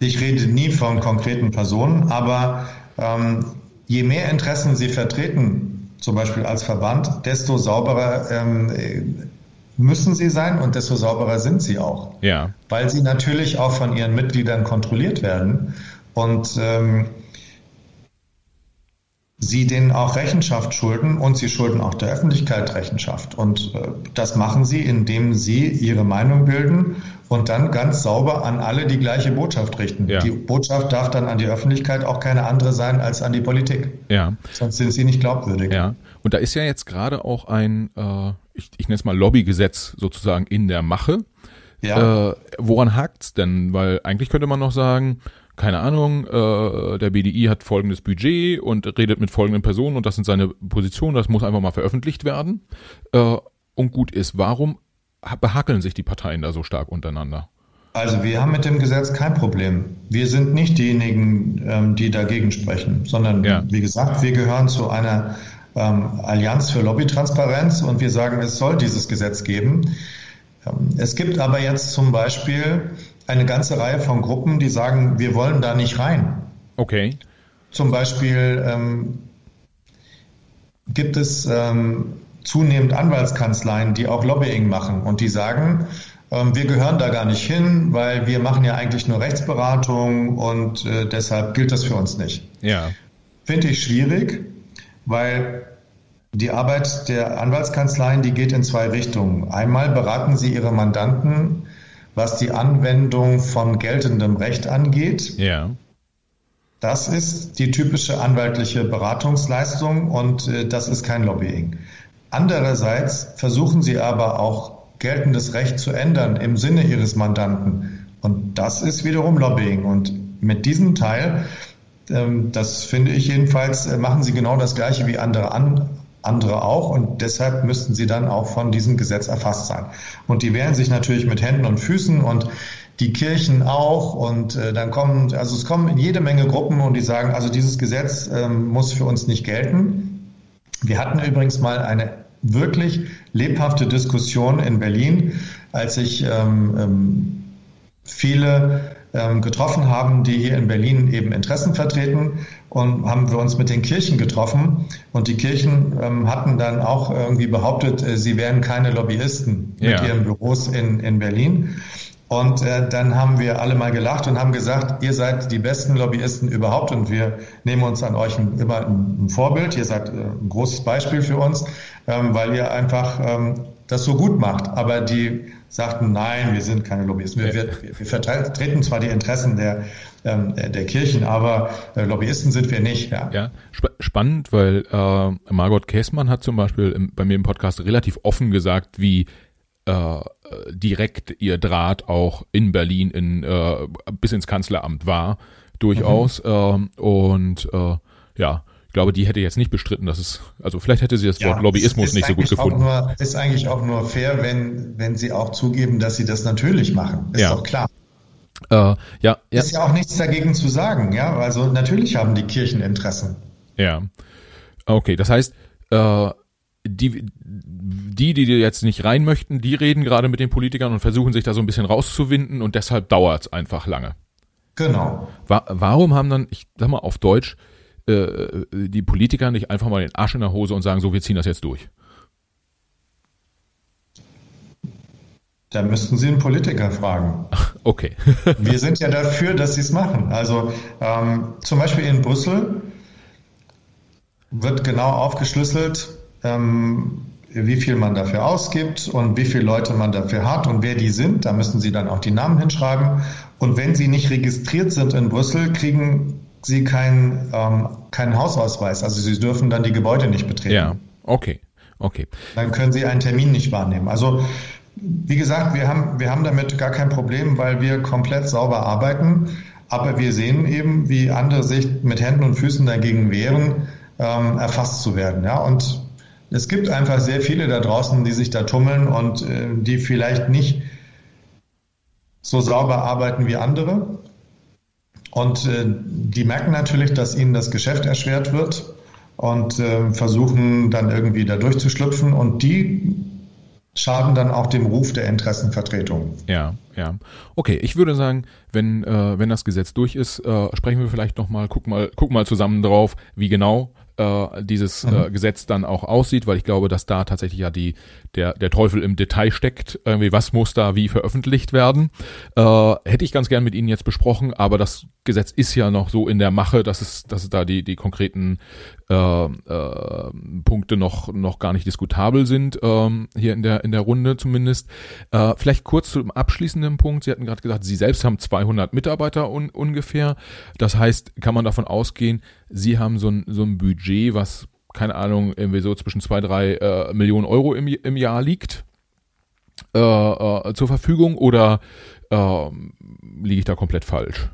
ich rede nie von konkreten Personen, aber ähm, je mehr Interessen Sie vertreten, zum Beispiel als Verband, desto sauberer ähm, müssen sie sein und desto sauberer sind sie auch. Ja. Weil sie natürlich auch von ihren Mitgliedern kontrolliert werden und ähm, sie denen auch Rechenschaft schulden und sie schulden auch der Öffentlichkeit Rechenschaft. Und äh, das machen sie, indem sie ihre Meinung bilden und dann ganz sauber an alle die gleiche Botschaft richten. Ja. Die Botschaft darf dann an die Öffentlichkeit auch keine andere sein als an die Politik. Ja. Sonst sind sie nicht glaubwürdig. Ja. Und da ist ja jetzt gerade auch ein, äh, ich, ich nenne es mal Lobbygesetz sozusagen in der Mache. Ja. Äh, woran hakt's denn? Weil eigentlich könnte man noch sagen, keine Ahnung, äh, der BDI hat folgendes Budget und redet mit folgenden Personen und das sind seine Positionen, das muss einfach mal veröffentlicht werden. Äh, und gut ist, warum behackeln sich die Parteien da so stark untereinander? Also wir haben mit dem Gesetz kein Problem. Wir sind nicht diejenigen, ähm, die dagegen sprechen, sondern ja. wie gesagt, wir gehören zu einer ähm, Allianz für Lobbytransparenz und wir sagen, es soll dieses Gesetz geben. Ähm, es gibt aber jetzt zum Beispiel eine ganze Reihe von Gruppen, die sagen, wir wollen da nicht rein. Okay. Zum Beispiel ähm, gibt es ähm, zunehmend Anwaltskanzleien, die auch Lobbying machen und die sagen, ähm, wir gehören da gar nicht hin, weil wir machen ja eigentlich nur Rechtsberatung und äh, deshalb gilt das für uns nicht. Ja. Finde ich schwierig, weil die Arbeit der Anwaltskanzleien, die geht in zwei Richtungen. Einmal beraten sie ihre Mandanten, was die Anwendung von geltendem Recht angeht. Ja. Das ist die typische anwaltliche Beratungsleistung und äh, das ist kein Lobbying. Andererseits versuchen sie aber auch geltendes Recht zu ändern im Sinne ihres Mandanten. Und das ist wiederum Lobbying. Und mit diesem Teil ähm, das finde ich jedenfalls, äh, machen sie genau das Gleiche wie andere an, andere auch und deshalb müssten sie dann auch von diesem Gesetz erfasst sein. Und die wehren sich natürlich mit Händen und Füßen und die Kirchen auch und äh, dann kommen, also es kommen jede Menge Gruppen und die sagen, also dieses Gesetz ähm, muss für uns nicht gelten. Wir hatten übrigens mal eine wirklich lebhafte Diskussion in Berlin, als ich ähm, ähm, viele ähm, getroffen haben, die hier in Berlin eben Interessen vertreten und haben wir uns mit den Kirchen getroffen und die Kirchen ähm, hatten dann auch irgendwie behauptet, äh, sie wären keine Lobbyisten ja. mit ihren Büros in, in Berlin. Und äh, dann haben wir alle mal gelacht und haben gesagt, ihr seid die besten Lobbyisten überhaupt und wir nehmen uns an euch ein, immer ein, ein, Vorbild. Ihr seid äh, ein großes Beispiel für uns, ähm, weil ihr einfach ähm, das so gut macht. Aber die sagten, nein, wir sind keine Lobbyisten. Wir, wir, wir vertreten zwar die Interessen der, ähm, der Kirchen, aber äh, Lobbyisten sind wir nicht. Ja, ja sp spannend, weil äh, Margot Käßmann hat zum Beispiel im, bei mir im Podcast relativ offen gesagt, wie äh, direkt ihr Draht auch in Berlin in, äh, bis ins Kanzleramt war, durchaus. Mhm. Äh, und äh, ja, ich glaube, die hätte jetzt nicht bestritten, dass es, also vielleicht hätte sie das Wort ja, Lobbyismus nicht so gut gefunden. Nur, ist eigentlich auch nur fair, wenn, wenn sie auch zugeben, dass sie das natürlich machen. Ist ja. doch klar. Äh, ja, ja. Ist ja auch nichts dagegen zu sagen, ja. Also natürlich haben die Kirchen Interessen. Ja. Okay, das heißt, äh, die, die, die jetzt nicht rein möchten, die reden gerade mit den Politikern und versuchen sich da so ein bisschen rauszuwinden und deshalb dauert es einfach lange. Genau. Wa warum haben dann, ich sag mal auf Deutsch, äh, die Politiker nicht einfach mal den Arsch in der Hose und sagen, so, wir ziehen das jetzt durch? Da müssten Sie einen Politiker fragen. Okay. wir sind ja dafür, dass Sie es machen. Also ähm, zum Beispiel in Brüssel wird genau aufgeschlüsselt, ähm, wie viel man dafür ausgibt und wie viele Leute man dafür hat und wer die sind. Da müssen Sie dann auch die Namen hinschreiben. Und wenn Sie nicht registriert sind in Brüssel, kriegen Sie keinen ähm, keinen Hausausweis. Also Sie dürfen dann die Gebäude nicht betreten. Ja, okay, okay. Dann können Sie einen Termin nicht wahrnehmen. Also wie gesagt, wir haben, wir haben damit gar kein Problem, weil wir komplett sauber arbeiten. Aber wir sehen eben, wie andere sich mit Händen und Füßen dagegen wehren, ähm, erfasst zu werden. Ja? Und es gibt einfach sehr viele da draußen, die sich da tummeln und äh, die vielleicht nicht so sauber arbeiten wie andere. Und äh, die merken natürlich, dass ihnen das Geschäft erschwert wird und äh, versuchen dann irgendwie da durchzuschlüpfen. Und die schaden dann auch dem Ruf der Interessenvertretung. Ja, ja. Okay, ich würde sagen, wenn, äh, wenn das Gesetz durch ist, äh, sprechen wir vielleicht nochmal, gucken mal, gucken mal zusammen drauf, wie genau äh, dieses mhm. äh, Gesetz dann auch aussieht, weil ich glaube, dass da tatsächlich ja die der der Teufel im Detail steckt. Irgendwie was muss da wie veröffentlicht werden? Äh, hätte ich ganz gern mit Ihnen jetzt besprochen, aber das Gesetz ist ja noch so in der Mache, dass es dass es da die die konkreten äh, äh, Punkte noch noch gar nicht diskutabel sind ähm, hier in der in der Runde zumindest. Äh, vielleicht kurz zum abschließenden Punkt. Sie hatten gerade gesagt, Sie selbst haben 200 Mitarbeiter un, ungefähr. Das heißt, kann man davon ausgehen, Sie haben so ein so ein Budget, was keine Ahnung irgendwie so zwischen zwei drei äh, Millionen Euro im im Jahr liegt äh, äh, zur Verfügung oder äh, liege ich da komplett falsch?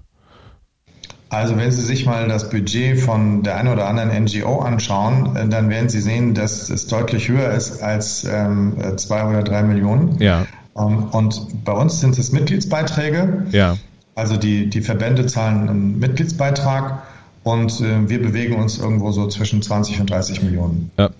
Also wenn Sie sich mal das Budget von der einen oder anderen NGO anschauen, äh, dann werden Sie sehen, dass es deutlich höher ist als ähm, zwei oder drei Millionen. Ja. Um, ähm, und bei uns sind es Mitgliedsbeiträge. Ja. Also die, die Verbände zahlen einen Mitgliedsbeitrag und äh, wir bewegen uns irgendwo so zwischen 20 und 30 Millionen. Ja,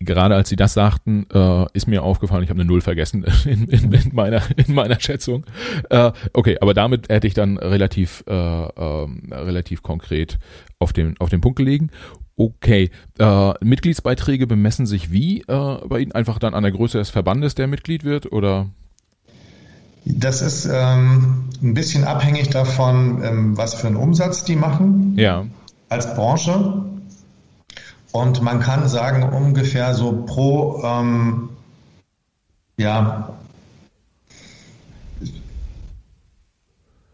gerade als Sie das sagten, äh, ist mir aufgefallen, ich habe eine Null vergessen in, in, in, meiner, in meiner Schätzung. Äh, okay, aber damit hätte ich dann relativ, äh, äh, relativ konkret auf den, auf den Punkt gelegen. Okay, äh, Mitgliedsbeiträge bemessen sich wie äh, bei Ihnen? Einfach dann an der Größe des Verbandes, der Mitglied wird, oder? Das ist ähm, ein bisschen abhängig davon, ähm, was für einen Umsatz die machen. Ja. Als Branche. Und man kann sagen, ungefähr so pro, ähm, ja,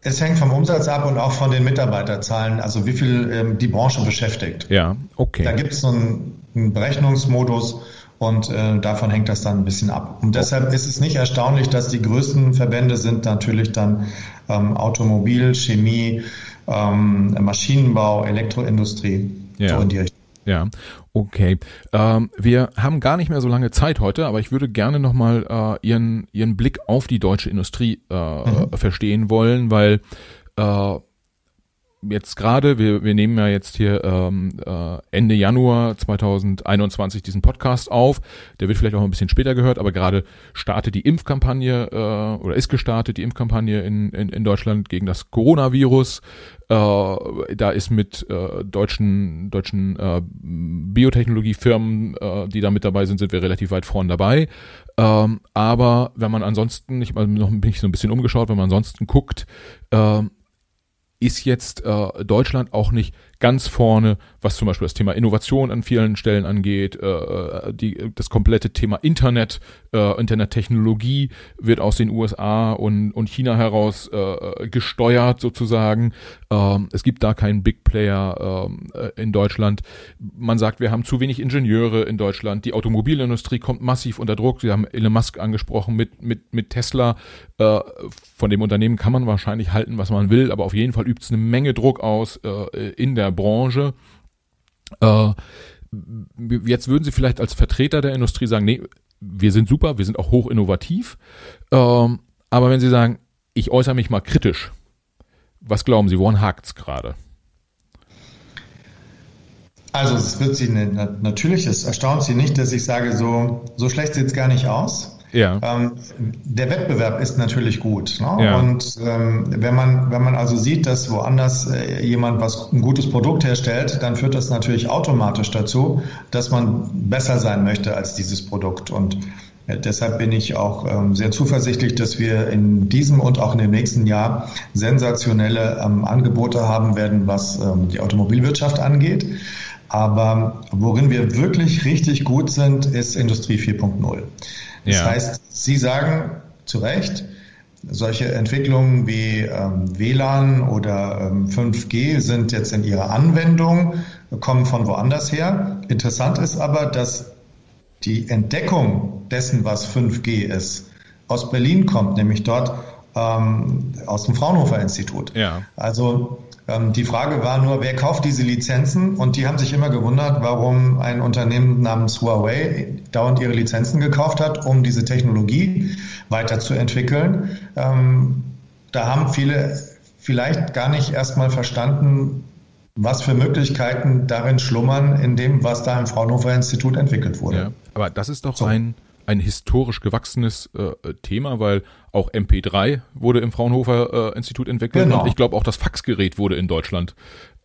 es hängt vom Umsatz ab und auch von den Mitarbeiterzahlen, also wie viel ähm, die Branche beschäftigt. Ja, okay. Da gibt es so einen, einen Berechnungsmodus und äh, davon hängt das dann ein bisschen ab. Und deshalb ist es nicht erstaunlich, dass die größten Verbände sind natürlich dann ähm, Automobil, Chemie, ähm, Maschinenbau, Elektroindustrie, ja. so in die Richtung. Ja, okay. Ähm, wir haben gar nicht mehr so lange Zeit heute, aber ich würde gerne nochmal äh, Ihren, Ihren Blick auf die deutsche Industrie äh, mhm. verstehen wollen, weil äh, jetzt gerade, wir, wir nehmen ja jetzt hier ähm, äh, Ende Januar 2021 diesen Podcast auf. Der wird vielleicht auch ein bisschen später gehört, aber gerade startet die Impfkampagne äh, oder ist gestartet die Impfkampagne in, in, in Deutschland gegen das Coronavirus. Äh, da ist mit äh, deutschen deutschen äh, Biotechnologiefirmen, äh, die da mit dabei sind, sind wir relativ weit vorn dabei. Ähm, aber wenn man ansonsten, ich habe noch bin ich so ein bisschen umgeschaut, wenn man ansonsten guckt, äh, ist jetzt äh, Deutschland auch nicht ganz vorne, was zum Beispiel das Thema Innovation an vielen Stellen angeht. Äh, die, das komplette Thema Internet, äh, Internettechnologie wird aus den USA und, und China heraus äh, gesteuert sozusagen. Ähm, es gibt da keinen Big Player äh, in Deutschland. Man sagt, wir haben zu wenig Ingenieure in Deutschland. Die Automobilindustrie kommt massiv unter Druck. Sie haben Elon Musk angesprochen mit, mit, mit Tesla. Äh, von dem Unternehmen kann man wahrscheinlich halten, was man will, aber auf jeden Fall übt es eine Menge Druck aus äh, in der Branche. Äh, jetzt würden Sie vielleicht als Vertreter der Industrie sagen, nee, wir sind super, wir sind auch hoch innovativ. Ähm, aber wenn Sie sagen, ich äußere mich mal kritisch, was glauben Sie, woran hakt es gerade? Also es wird Sie natürlich, es erstaunt Sie nicht, dass ich sage, so, so schlecht sieht es gar nicht aus. Ja. Ähm, der Wettbewerb ist natürlich gut. Ne? Ja. Und ähm, wenn man wenn man also sieht, dass woanders äh, jemand was ein gutes Produkt herstellt, dann führt das natürlich automatisch dazu, dass man besser sein möchte als dieses Produkt. Und äh, Deshalb bin ich auch ähm, sehr zuversichtlich, dass wir in diesem und auch in dem nächsten Jahr sensationelle ähm, Angebote haben werden, was ähm, die Automobilwirtschaft angeht. Aber worin wir wirklich richtig gut sind, ist Industrie 4.0. Das ja. heißt, Sie sagen zu Recht, solche Entwicklungen wie ähm, WLAN oder ähm, 5G sind jetzt in ihrer Anwendung, kommen von woanders her. Interessant ist aber, dass die Entdeckung dessen, was 5G ist, aus Berlin kommt, nämlich dort ähm, aus dem Fraunhofer Institut. Ja. Also ähm, die Frage war nur, wer kauft diese Lizenzen? Und die haben sich immer gewundert, warum ein Unternehmen namens Huawei dauernd ihre Lizenzen gekauft hat, um diese Technologie weiterzuentwickeln. Ähm, da haben viele vielleicht gar nicht erstmal verstanden, was für Möglichkeiten darin schlummern, in dem, was da im Fraunhofer Institut entwickelt wurde. Ja, aber das ist doch so. ein, ein historisch gewachsenes äh, Thema, weil auch MP3 wurde im Fraunhofer äh, Institut entwickelt genau. und ich glaube auch das Faxgerät wurde in Deutschland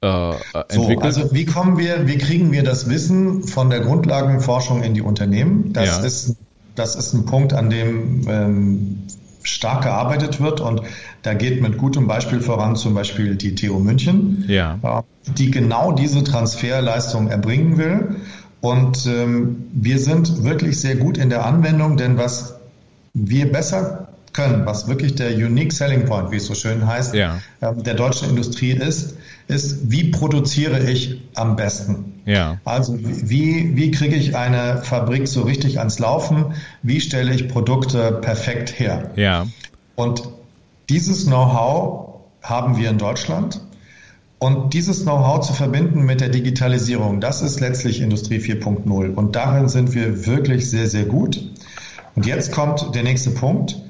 äh, äh entwickelt. So, also wie kommen wir, wie kriegen wir das Wissen von der Grundlagenforschung in die Unternehmen? Das ja. ist das ist ein Punkt, an dem ähm, stark gearbeitet wird und da geht mit gutem Beispiel voran zum Beispiel die TU München, ja. die genau diese Transferleistung erbringen will. Und ähm, wir sind wirklich sehr gut in der Anwendung, denn was wir besser können, was wirklich der Unique Selling Point, wie es so schön heißt, ja. ähm, der deutschen Industrie ist, ist, wie produziere ich am besten? Ja. Also wie, wie kriege ich eine Fabrik so richtig ans Laufen? Wie stelle ich Produkte perfekt her? Ja. Und dieses Know-how haben wir in Deutschland. Und dieses Know-how zu verbinden mit der Digitalisierung, das ist letztlich Industrie 4.0. Und darin sind wir wirklich sehr, sehr gut. Und jetzt kommt der nächste Punkt.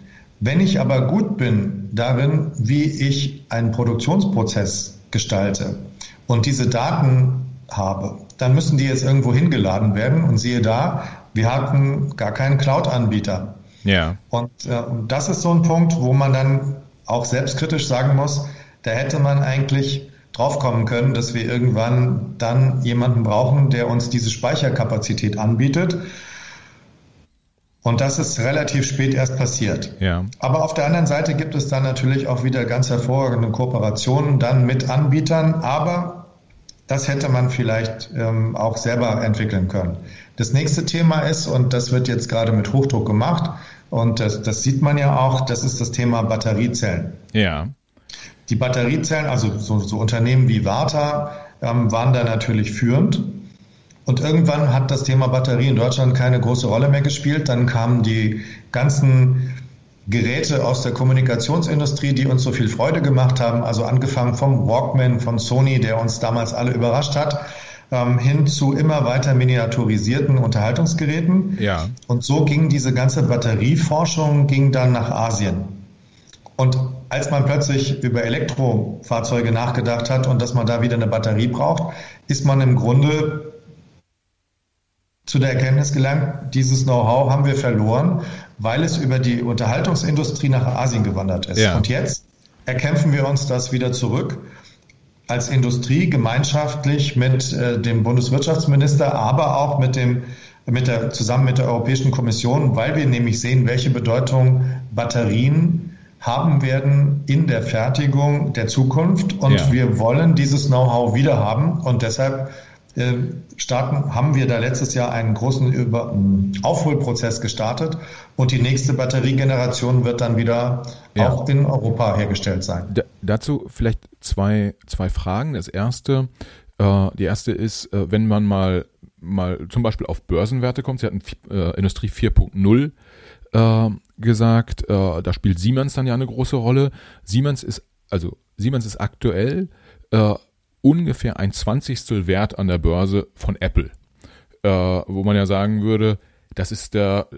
Wenn ich aber gut bin darin, wie ich einen Produktionsprozess gestalte und diese Daten habe, dann müssen die jetzt irgendwo hingeladen werden. Und siehe da, wir hatten gar keinen Cloud-Anbieter. Ja. Und äh, das ist so ein Punkt, wo man dann auch selbstkritisch sagen muss, da hätte man eigentlich draufkommen können, dass wir irgendwann dann jemanden brauchen, der uns diese Speicherkapazität anbietet. Und das ist relativ spät erst passiert. Ja. Aber auf der anderen Seite gibt es dann natürlich auch wieder ganz hervorragende Kooperationen dann mit Anbietern, aber das hätte man vielleicht ähm, auch selber entwickeln können. Das nächste Thema ist, und das wird jetzt gerade mit Hochdruck gemacht, und das, das sieht man ja auch, das ist das Thema Batteriezellen. Ja. Die Batteriezellen, also so, so Unternehmen wie Warta, ähm, waren da natürlich führend. Und irgendwann hat das Thema Batterie in Deutschland keine große Rolle mehr gespielt. Dann kamen die ganzen Geräte aus der Kommunikationsindustrie, die uns so viel Freude gemacht haben. Also angefangen vom Walkman von Sony, der uns damals alle überrascht hat, ähm, hin zu immer weiter miniaturisierten Unterhaltungsgeräten. Ja. Und so ging diese ganze Batterieforschung ging dann nach Asien. Und als man plötzlich über Elektrofahrzeuge nachgedacht hat und dass man da wieder eine Batterie braucht, ist man im Grunde zu der Erkenntnis gelangt, dieses Know-how haben wir verloren, weil es über die Unterhaltungsindustrie nach Asien gewandert ist. Ja. Und jetzt erkämpfen wir uns das wieder zurück als Industrie gemeinschaftlich mit äh, dem Bundeswirtschaftsminister, aber auch mit dem mit der, zusammen mit der Europäischen Kommission, weil wir nämlich sehen, welche Bedeutung Batterien haben werden in der Fertigung der Zukunft. Und ja. wir wollen dieses Know-how wieder haben. Und deshalb äh, starten, haben wir da letztes Jahr einen großen Über Aufholprozess gestartet und die nächste Batteriegeneration wird dann wieder ja. auch in Europa hergestellt sein. Da, dazu vielleicht zwei, zwei Fragen. Das erste, äh, die erste ist, äh, wenn man mal, mal zum Beispiel auf Börsenwerte kommt, Sie hatten äh, Industrie 4.0 äh, gesagt, äh, da spielt Siemens dann ja eine große Rolle. Siemens ist, also Siemens ist aktuell äh, ungefähr ein Zwanzigstel Wert an der Börse von Apple. Äh, wo man ja sagen würde, das ist der,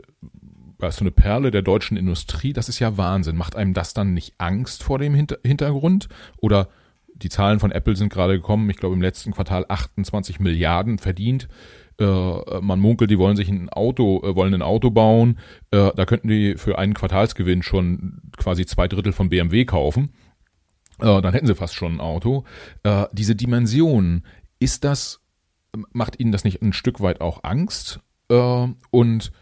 das ist so eine Perle der deutschen Industrie, das ist ja Wahnsinn. Macht einem das dann nicht Angst vor dem Hinter Hintergrund? Oder die Zahlen von Apple sind gerade gekommen, ich glaube im letzten Quartal 28 Milliarden verdient. Äh, man munkelt, die wollen sich ein Auto, äh, wollen ein Auto bauen, äh, da könnten die für einen Quartalsgewinn schon quasi zwei Drittel von BMW kaufen. Dann hätten sie fast schon ein Auto. Diese Dimension, ist das, macht Ihnen das nicht ein Stück weit auch Angst? Und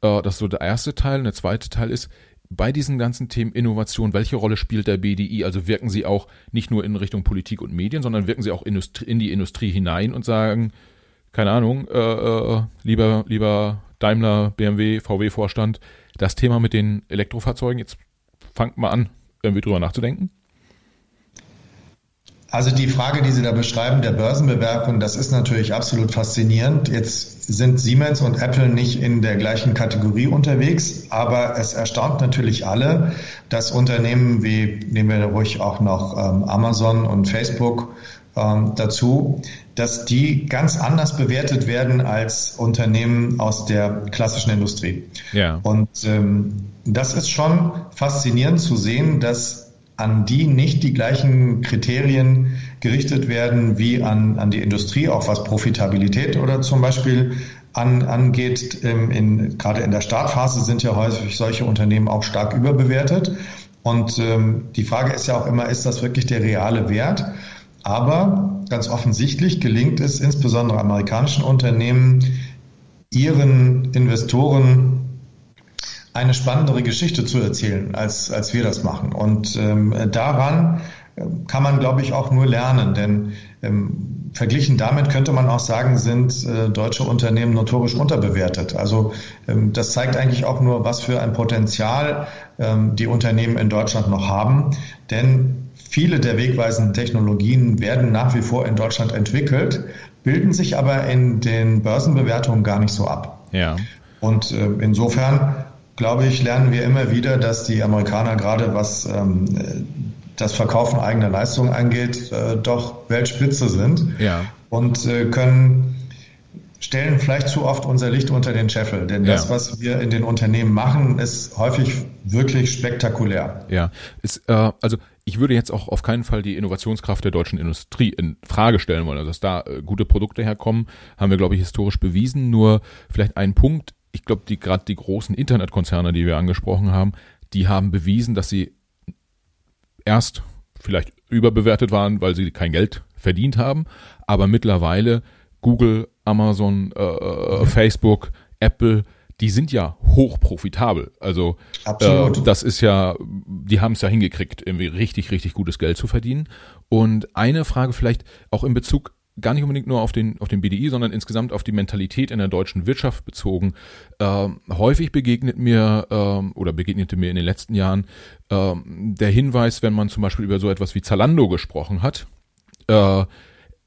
das ist so der erste Teil. Und der zweite Teil ist, bei diesen ganzen Themen Innovation, welche Rolle spielt der BDI? Also wirken Sie auch nicht nur in Richtung Politik und Medien, sondern wirken Sie auch in die Industrie hinein und sagen, keine Ahnung, äh, äh, lieber, lieber Daimler, BMW, VW-Vorstand, das Thema mit den Elektrofahrzeugen, jetzt fangt mal an, irgendwie drüber nachzudenken? Also die Frage, die Sie da beschreiben, der Börsenbewertung, das ist natürlich absolut faszinierend. Jetzt sind Siemens und Apple nicht in der gleichen Kategorie unterwegs, aber es erstaunt natürlich alle, dass Unternehmen wie, nehmen wir ruhig auch noch ähm, Amazon und Facebook ähm, dazu, dass die ganz anders bewertet werden als Unternehmen aus der klassischen Industrie. Ja. Und ähm, das ist schon faszinierend zu sehen, dass an die nicht die gleichen Kriterien gerichtet werden wie an, an die Industrie, auch was Profitabilität oder zum Beispiel an, angeht. In, in, gerade in der Startphase sind ja häufig solche Unternehmen auch stark überbewertet. Und ähm, die Frage ist ja auch immer, ist das wirklich der reale Wert? Aber ganz offensichtlich gelingt es insbesondere amerikanischen Unternehmen, ihren Investoren eine spannendere Geschichte zu erzählen, als, als wir das machen. Und ähm, daran ähm, kann man, glaube ich, auch nur lernen, denn ähm, verglichen damit könnte man auch sagen, sind äh, deutsche Unternehmen notorisch unterbewertet. Also ähm, das zeigt eigentlich auch nur, was für ein Potenzial ähm, die Unternehmen in Deutschland noch haben, denn viele der wegweisenden Technologien werden nach wie vor in Deutschland entwickelt, bilden sich aber in den Börsenbewertungen gar nicht so ab. Ja. Und äh, insofern glaube ich, lernen wir immer wieder, dass die Amerikaner gerade was ähm, das Verkaufen eigener Leistungen angeht, äh, doch Weltspitze sind ja. und äh, können stellen vielleicht zu oft unser Licht unter den Scheffel. Denn ja. das, was wir in den Unternehmen machen, ist häufig wirklich spektakulär. Ja, ist, äh, also ich würde jetzt auch auf keinen Fall die Innovationskraft der deutschen Industrie in Frage stellen wollen. Also dass da äh, gute Produkte herkommen, haben wir, glaube ich, historisch bewiesen. Nur vielleicht ein Punkt, ich glaube, die gerade die großen Internetkonzerne, die wir angesprochen haben, die haben bewiesen, dass sie erst vielleicht überbewertet waren, weil sie kein Geld verdient haben, aber mittlerweile Google, Amazon, äh, äh Facebook, Apple, die sind ja hoch profitabel. Also äh, das ist ja, die haben es ja hingekriegt, irgendwie richtig, richtig gutes Geld zu verdienen. Und eine Frage vielleicht auch in Bezug gar nicht unbedingt nur auf den, auf den BDI, sondern insgesamt auf die Mentalität in der deutschen Wirtschaft bezogen. Ähm, häufig begegnet mir ähm, oder begegnete mir in den letzten Jahren ähm, der Hinweis, wenn man zum Beispiel über so etwas wie Zalando gesprochen hat, äh,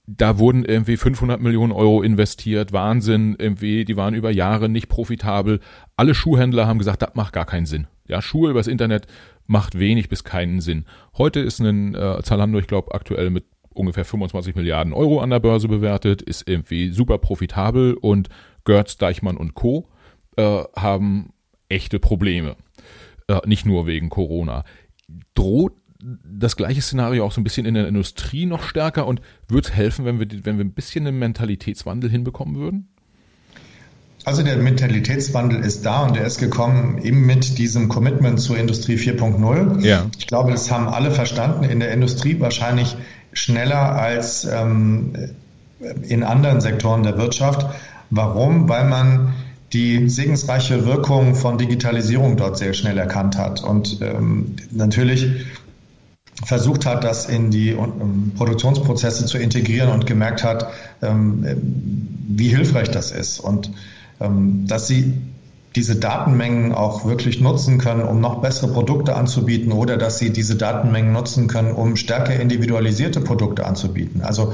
da wurden irgendwie 500 Millionen Euro investiert, Wahnsinn, irgendwie, die waren über Jahre nicht profitabel. Alle Schuhhändler haben gesagt, das macht gar keinen Sinn. Ja, Schuhe übers Internet macht wenig bis keinen Sinn. Heute ist ein äh, Zalando, ich glaube, aktuell mit ungefähr 25 Milliarden Euro an der Börse bewertet, ist irgendwie super profitabel und Gertz, Deichmann und Co. Äh, haben echte Probleme. Äh, nicht nur wegen Corona. Droht das gleiche Szenario auch so ein bisschen in der Industrie noch stärker und würde es helfen, wenn wir, wenn wir ein bisschen einen Mentalitätswandel hinbekommen würden? Also der Mentalitätswandel ist da und der ist gekommen eben mit diesem Commitment zur Industrie 4.0. Ja. Ich glaube, das haben alle verstanden. In der Industrie wahrscheinlich schneller als ähm, in anderen Sektoren der Wirtschaft. Warum? Weil man die segensreiche Wirkung von Digitalisierung dort sehr schnell erkannt hat und ähm, natürlich versucht hat, das in die Produktionsprozesse zu integrieren und gemerkt hat, ähm, wie hilfreich das ist und ähm, dass sie diese Datenmengen auch wirklich nutzen können, um noch bessere Produkte anzubieten oder dass sie diese Datenmengen nutzen können, um stärker individualisierte Produkte anzubieten. Also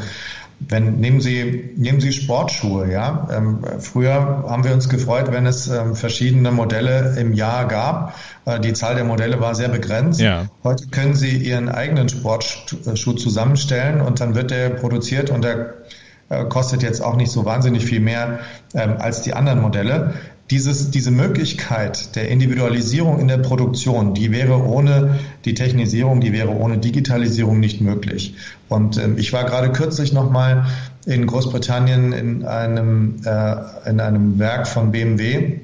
wenn nehmen Sie nehmen Sie Sportschuhe, ja. Ähm, früher haben wir uns gefreut, wenn es ähm, verschiedene Modelle im Jahr gab. Äh, die Zahl der Modelle war sehr begrenzt. Ja. Heute können Sie Ihren eigenen Sportschuh zusammenstellen und dann wird der produziert und der äh, kostet jetzt auch nicht so wahnsinnig viel mehr ähm, als die anderen Modelle dieses, diese Möglichkeit der Individualisierung in der Produktion, die wäre ohne die Technisierung, die wäre ohne Digitalisierung nicht möglich. Und ähm, ich war gerade kürzlich nochmal in Großbritannien in einem, äh, in einem Werk von BMW,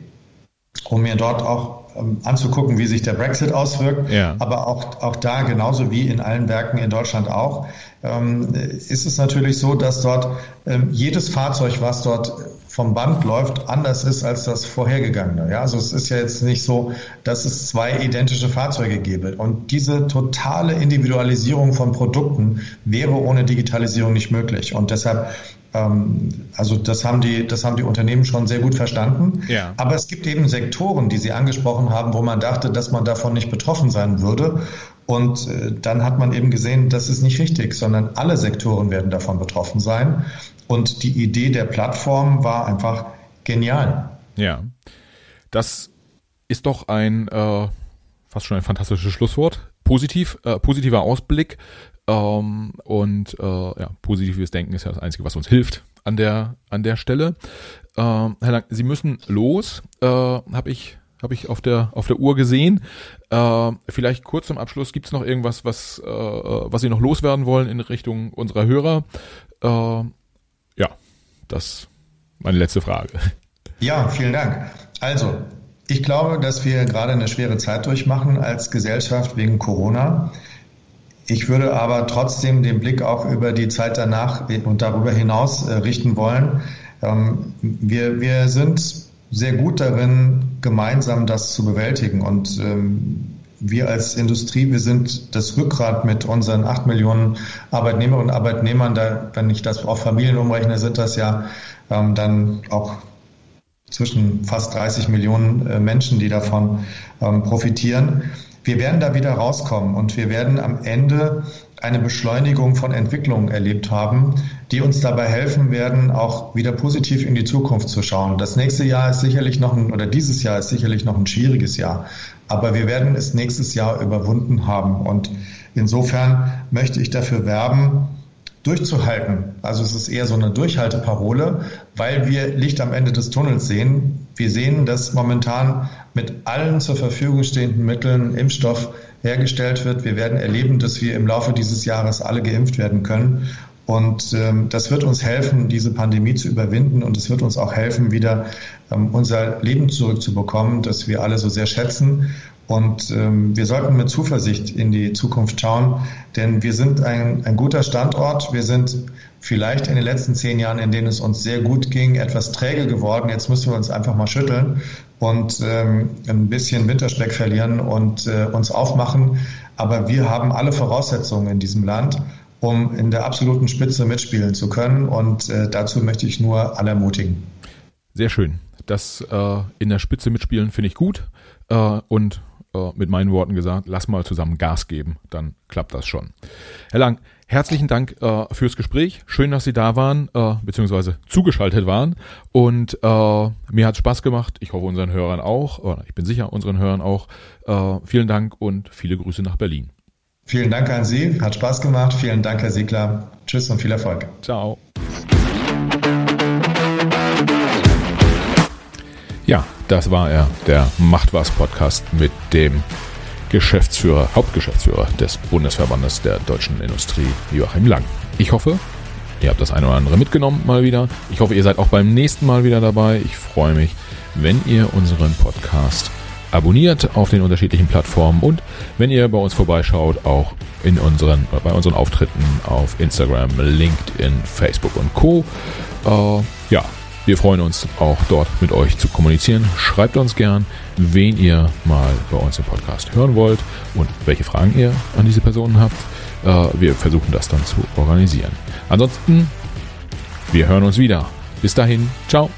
um mir dort auch ähm, anzugucken, wie sich der Brexit auswirkt. Ja. Aber auch, auch da, genauso wie in allen Werken in Deutschland auch, ähm, ist es natürlich so, dass dort ähm, jedes Fahrzeug, was dort vom Band läuft, anders ist als das vorhergegangene. Ja, also es ist ja jetzt nicht so, dass es zwei identische Fahrzeuge gäbe. Und diese totale Individualisierung von Produkten wäre ohne Digitalisierung nicht möglich. Und deshalb also das haben die, das haben die Unternehmen schon sehr gut verstanden. Ja. Aber es gibt eben Sektoren, die Sie angesprochen haben, wo man dachte, dass man davon nicht betroffen sein würde. Und äh, dann hat man eben gesehen, das ist nicht richtig, sondern alle Sektoren werden davon betroffen sein. Und die Idee der Plattform war einfach genial. Ja, das ist doch ein äh, fast schon ein fantastisches Schlusswort. Positiv, äh, positiver Ausblick ähm, und äh, ja, positives Denken ist ja das Einzige, was uns hilft an der an der Stelle. Ähm, Herr Lang, Sie müssen los, äh, habe ich habe ich auf der auf der Uhr gesehen. Äh, vielleicht kurz zum Abschluss, gibt es noch irgendwas, was äh, was Sie noch loswerden wollen in Richtung unserer Hörer? Äh, ja, das meine letzte Frage. Ja, vielen Dank. Also, ich glaube, dass wir gerade eine schwere Zeit durchmachen als Gesellschaft wegen Corona. Ich würde aber trotzdem den Blick auch über die Zeit danach und darüber hinaus äh, richten wollen. Ähm, wir, wir sind sehr gut darin, gemeinsam das zu bewältigen. Und ähm, wir als Industrie, wir sind das Rückgrat mit unseren acht Millionen Arbeitnehmerinnen und Arbeitnehmern. Da, wenn ich das auf Familien umrechne, sind das ja ähm, dann auch zwischen fast 30 Millionen äh, Menschen, die davon profitieren. Wir werden da wieder rauskommen und wir werden am Ende eine Beschleunigung von Entwicklungen erlebt haben, die uns dabei helfen werden, auch wieder positiv in die Zukunft zu schauen. Das nächste Jahr ist sicherlich noch ein, oder dieses Jahr ist sicherlich noch ein schwieriges Jahr, aber wir werden es nächstes Jahr überwunden haben. Und insofern möchte ich dafür werben, durchzuhalten. Also es ist eher so eine Durchhalteparole, weil wir Licht am Ende des Tunnels sehen. Wir sehen, dass momentan mit allen zur Verfügung stehenden Mitteln Impfstoff hergestellt wird. Wir werden erleben, dass wir im Laufe dieses Jahres alle geimpft werden können. Und ähm, das wird uns helfen, diese Pandemie zu überwinden. Und es wird uns auch helfen, wieder ähm, unser Leben zurückzubekommen, das wir alle so sehr schätzen. Und ähm, wir sollten mit Zuversicht in die Zukunft schauen, denn wir sind ein, ein guter Standort. Wir sind vielleicht in den letzten zehn Jahren, in denen es uns sehr gut ging, etwas träge geworden. Jetzt müssen wir uns einfach mal schütteln und ähm, ein bisschen Winterspeck verlieren und äh, uns aufmachen. Aber wir haben alle Voraussetzungen in diesem Land, um in der absoluten Spitze mitspielen zu können. Und äh, dazu möchte ich nur alle ermutigen. Sehr schön. Das äh, in der Spitze mitspielen finde ich gut. Äh, und äh, mit meinen Worten gesagt, lass mal zusammen Gas geben, dann klappt das schon. Herr Lang, herzlichen Dank äh, fürs Gespräch. Schön, dass Sie da waren, äh, beziehungsweise zugeschaltet waren. Und äh, mir hat Spaß gemacht. Ich hoffe unseren Hörern auch. Oder ich bin sicher unseren Hörern auch. Äh, vielen Dank und viele Grüße nach Berlin. Vielen Dank an Sie. Hat Spaß gemacht. Vielen Dank, Herr Siegler. Tschüss und viel Erfolg. Ciao. Ja, das war er, der Macht was Podcast mit dem Geschäftsführer, Hauptgeschäftsführer des Bundesverbandes der deutschen Industrie, Joachim Lang. Ich hoffe, ihr habt das eine oder andere mitgenommen mal wieder. Ich hoffe, ihr seid auch beim nächsten Mal wieder dabei. Ich freue mich, wenn ihr unseren Podcast abonniert auf den unterschiedlichen Plattformen und wenn ihr bei uns vorbeischaut, auch in unseren, bei unseren Auftritten auf Instagram, LinkedIn, Facebook und Co. Äh, ja, wir freuen uns auch dort mit euch zu kommunizieren. Schreibt uns gern, wen ihr mal bei uns im Podcast hören wollt und welche Fragen ihr an diese Personen habt. Äh, wir versuchen das dann zu organisieren. Ansonsten, wir hören uns wieder. Bis dahin, ciao.